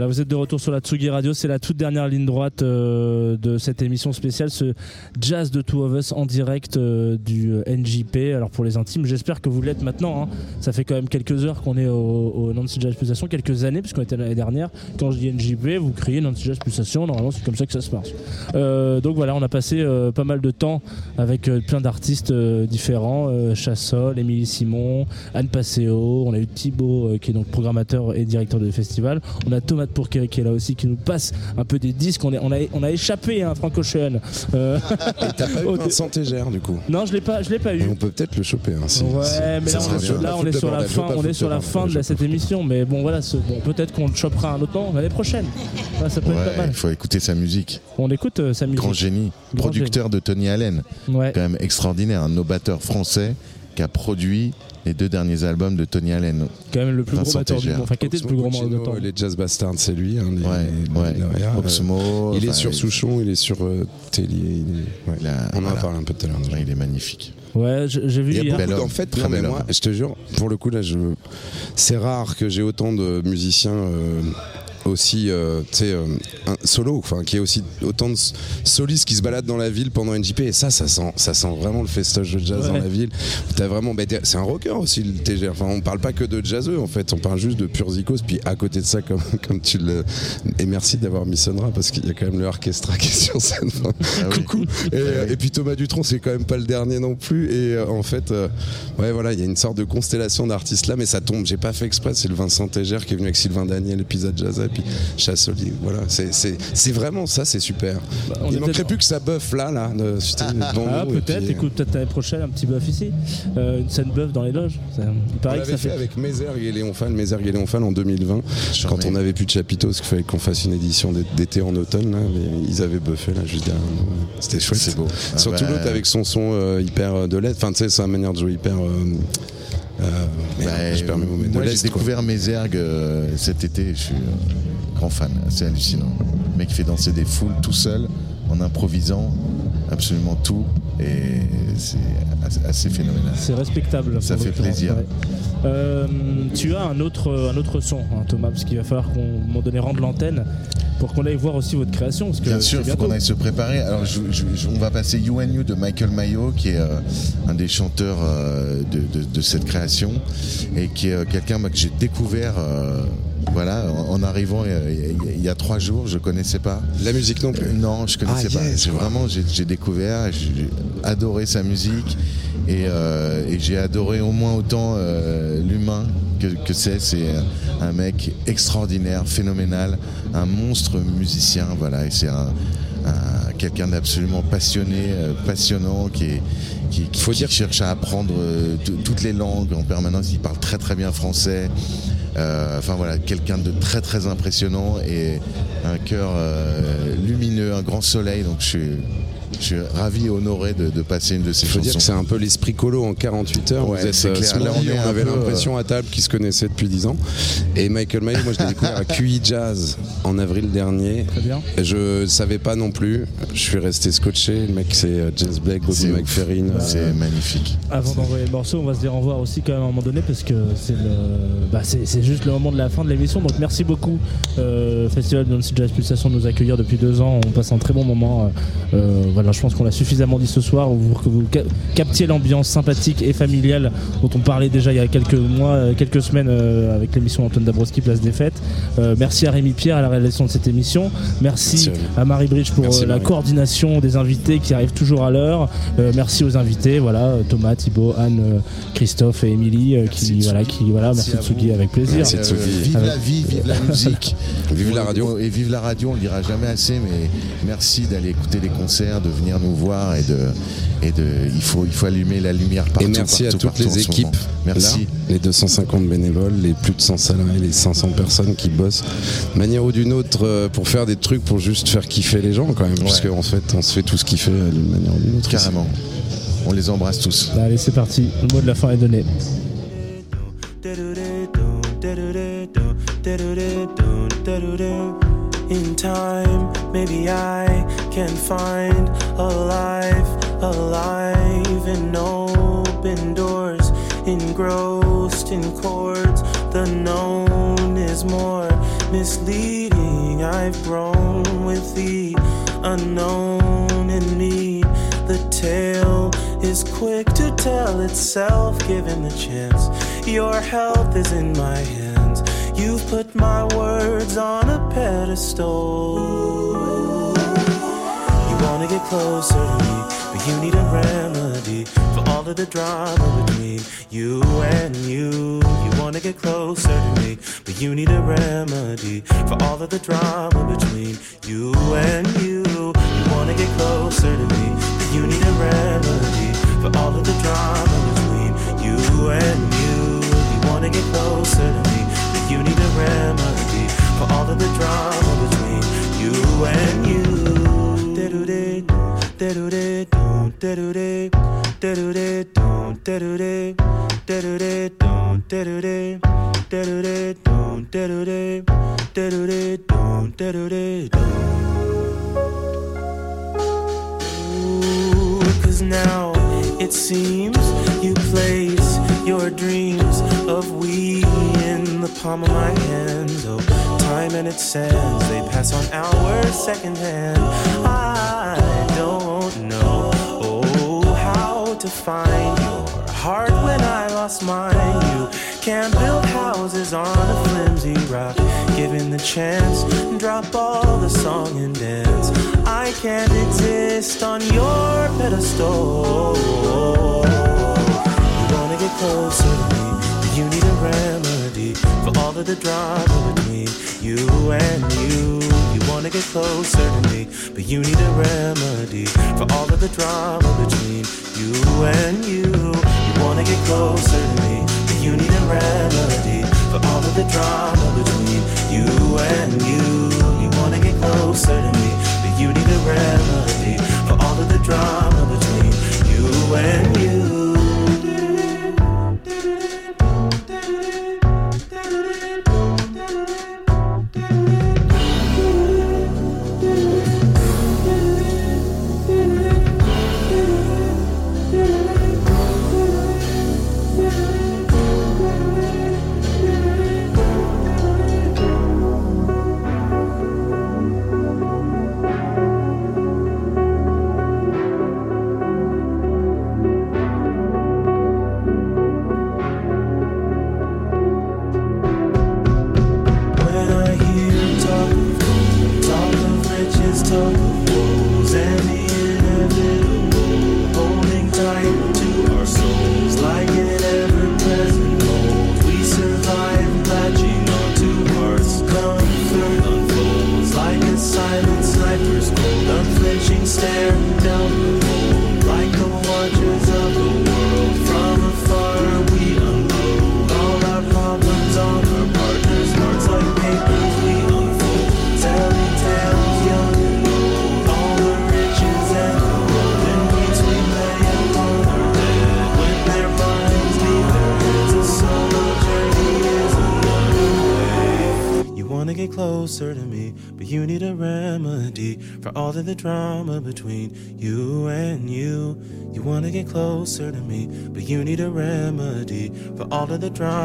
Vous êtes de retour sur la Tsugi Radio. C'est la toute dernière ligne droite de cette émission spéciale, ce jazz de Two of Us en direct euh, du euh, NJP. Alors pour les intimes, j'espère que vous l'êtes maintenant. hein. Ça fait quand même quelques heures qu'on est au, au Nancy Jazz Pulsation, quelques années, puisqu'on était l'année dernière. Quand je dis NJP, vous criez Nancy Jazz Pulsation. Normalement, c'est comme ça que ça se passe. Euh, donc voilà, on a passé pas mal de temps avec plein d'artistes différents. Chassol, Émilie Simon, Anne Passeo. On a eu Thibaut, qui est donc programmateur et directeur de festival. On a Thomas Pourquet qui est là aussi, qui nous passe un peu des disques. On a échappé, hein, Franck Ocean. Euh, Et t'as pas eu Vincent Tégère du coup non, je l'ai pas, je l'ai pas eu. On peut peut-être le choper. Hein, si- Ouais, si- mais là, on, là, est sur la fin, on est sur de la fin de cette émission, mais bon voilà, ce- bon, peut-être qu'on le chopera un autre temps l'année prochaine. Ouais, ça peut être Ouais, pas mal. il faut écouter sa musique. On écoute euh, sa musique. Grand génie. Grand Producteur de Tony Allen. Ouais. Quand même extraordinaire. Un nobateur français qui a produit les deux derniers albums de Tony Allen. Quand même le plus gros Vincent batteur du monde. Enfin, qui était le plus gros Puccino, batteur. Les Jazz Bastards, c'est lui. hein, les- Ouais, les- ouais. derrière, euh, Oxmo. il est sur Souchon, il est sur euh, Tellier. il est- ouais. il a- On en a parlé un peu tout à l'heure. il est magnifique. Ouais, j'ai vu Il y a hier. beaucoup, en fait, Très non, mais bel moi, homme. je te jure, pour le coup, là, je... c'est rare que j'ai autant de musiciens euh, aussi, euh, euh, un- solo, enfin, qui est aussi autant de solistes qui se baladent dans la ville pendant NJP. Et ça, ça sent, ça sent vraiment le festoche de jazz Ouais. dans la ville. T'as vraiment, bah, c'est un rocker aussi, le TGR. Enfin, on parle pas que de jazzeux, en fait, on parle juste de pur zikos. Puis à côté de ça, comme, comme tu le. Et merci d'avoir mis Sonra, parce qu'il y a quand même le orchestra qui est sur scène. Enfin, Ah oui. coucou. Et, euh, et puis Thomas Dutronc, c'est quand même pas le dernier non plus. Et euh, en fait, euh, ouais, voilà, il y a une sorte de constellation d'artistes là, mais ça tombe. J'ai pas fait exprès. C'est le Vincent Tégère qui est venu avec Sylvain Daniel, et Pizza Jazz, puis Chassoli. Voilà, c'est- vraiment ça, c'est super. Bah, on il manquerait plus que ça bœuf là, là. De, Ah, et peut-être, euh, écoute, peut-être l'année prochaine, un petit bœuf ici. Euh, une scène bœuf dans les loges. Ça- il On paraît que ça fait fait. avec Mézergue et Léon Fall, Mézergue et en 2020, Charmé. quand on avait plus de chapiteaux, parce qu'il fallait qu'on fasse une édition d'é- d'été en automne, là, mais ils avaient buffé là juste derrière. C'était chouette. C'est beau. Ah Surtout bah, l'autre avec son son euh, hyper euh, de l'Est, enfin tu sais, sa manière de jouer hyper. Euh, euh, bah, mes moi, j'ai découvert Mézergue euh, cet été. Je suis euh, grand fan. C'est hallucinant. Le mec qui fait danser des foules tout seul, en improvisant absolument tout. Et c'est assez, phénoménal. C'est respectable. Ça fait plaisir. ouais. Euh, tu as un autre, un autre son, hein, Thomas, parce qu'il va falloir qu'on, donné, rende l'antenne pour qu'on aille voir aussi votre création. Parce que Bien sûr, il faut qu'on aille se préparer. Alors, je- je- je- on va passer You and You de Michael Mayo, qui est euh, un des chanteurs euh, de, de- de cette création et qui est quelqu'un que j'ai découvert. Voilà, en, en arrivant euh, il y, a- il y a trois jours, je connaissais pas. La musique non plus. Non, je connaissais Ah, pas. yes, vraiment, j'ai découvert, j'ai adoré sa musique et, euh, et j'ai adoré au moins autant euh, l'humain que, que c'est. C'est un mec extraordinaire, phénoménal, un monstre musicien, voilà. Et c'est un, un- quelqu'un d'absolument passionné, euh, passionnant, qui est qui, qui- Faut qui dire- cherche à apprendre toutes les langues en permanence. Il parle très très bien français. Euh, enfin voilà, quelqu'un de très très impressionnant et un cœur euh, lumineux, un grand soleil. Donc je suis, je suis ravi et honoré de, de passer une de ces Il faut dire que c'est chansons. un peu l'esprit colo en 48 heures. Ouais, Vous êtes c'est euh, clair. Là, on avait euh, l'impression à table qu'ils se connaissaient depuis 10 ans. Et Michael Mayo, moi je l'ai découvert à QI Jazz en avril dernier. Très bien. Je savais pas non plus. Je suis resté scotché. Le mec c'est euh, James Blake, Bobby C'est. McFerrin. euh, C'est magnifique. Avant d'envoyer le morceau, on va se dire au revoir aussi quand même à un moment donné parce que c'est le, bah, juste le moment de la fin de l'émission. Donc merci beaucoup euh, Festival de Nancy Jazz Pulsation de nous accueillir depuis deux ans. On passe un très bon moment. euh, euh, voilà, je pense qu'on l'a suffisamment dit ce soir, pour que vous ca- captiez l'ambiance sympathique et familiale dont on parlait déjà il y a quelques mois, euh, quelques semaines euh, avec l'émission Antoine Dabrowski Place des Fêtes. Euh, merci à Rémi Pierre à la réalisation de cette émission. Merci, Merci, à Marie Bridge pour Merci, euh, la Marie. coordination des invités qui arrivent toujours à l'heure. Euh, merci aux invités, voilà, Thomas, Thibaut, Anne, Christophe et Émilie euh, qui, Merci, voilà, qui, voilà, merci, à Tsugi avec plaisir. Merci, Euh, vive la vie, vive la musique. Vive la radio. Et vive la radio, on le dira jamais assez, mais merci d'aller écouter les concerts, de venir nous voir et de, et de, il faut, il faut allumer la lumière partout. Et merci à toutes partout les équipes. Merci. là, les 250 bénévoles, les plus de 100 salariés, les 500 personnes qui bossent de manière ou d'une autre euh, pour faire des trucs pour juste faire kiffer les gens quand même. Parce Ouais. qu'en fait, on se fait tous kiffer euh, d'une manière ou d'une autre. Carrément. On les embrasse tous. Allez, c'est parti. Le mot de la fin est donné. In time, maybe I can find a life alive in open doors, engrossed in chords. The known is more misleading. I've grown with the unknown in me. The tale is quick to tell itself, given the chance. Your health is in my hands. You've put my words on a pedestal. Get closer to me, but you need a remedy for all of the drama between you and you. You wanna get closer to me, but you need a remedy for all of the drama between you and you. You wanna get closer to me, but you need a remedy for all of the drama between you and you. You wanna get closer to me, but you need a remedy for all of the drama between you and you da-do-day, da-do-day, don't da-do-day, da-do-day, don't don't don't don't. Cause now it seems you place your dreams of we in the palm of my hand. Though time and its sands, they pass on hours secondhand. I don't know to find your heart when I lost mine. You can't build houses on a flimsy rock. Given the chance, drop all the song and dance. I can't exist on your pedestal. You wanna get closer to me, you need a remedy for all of the drama between you and you. Wanna get closer to me, but you need a remedy for all of the drama between you and you. You wanna get closer to me, but you need a remedy for all of the drama between you and you. You wanna get closer to me, but you need a remedy for all of the drama between you and you. Closer to me, but you need a remedy for all of the drama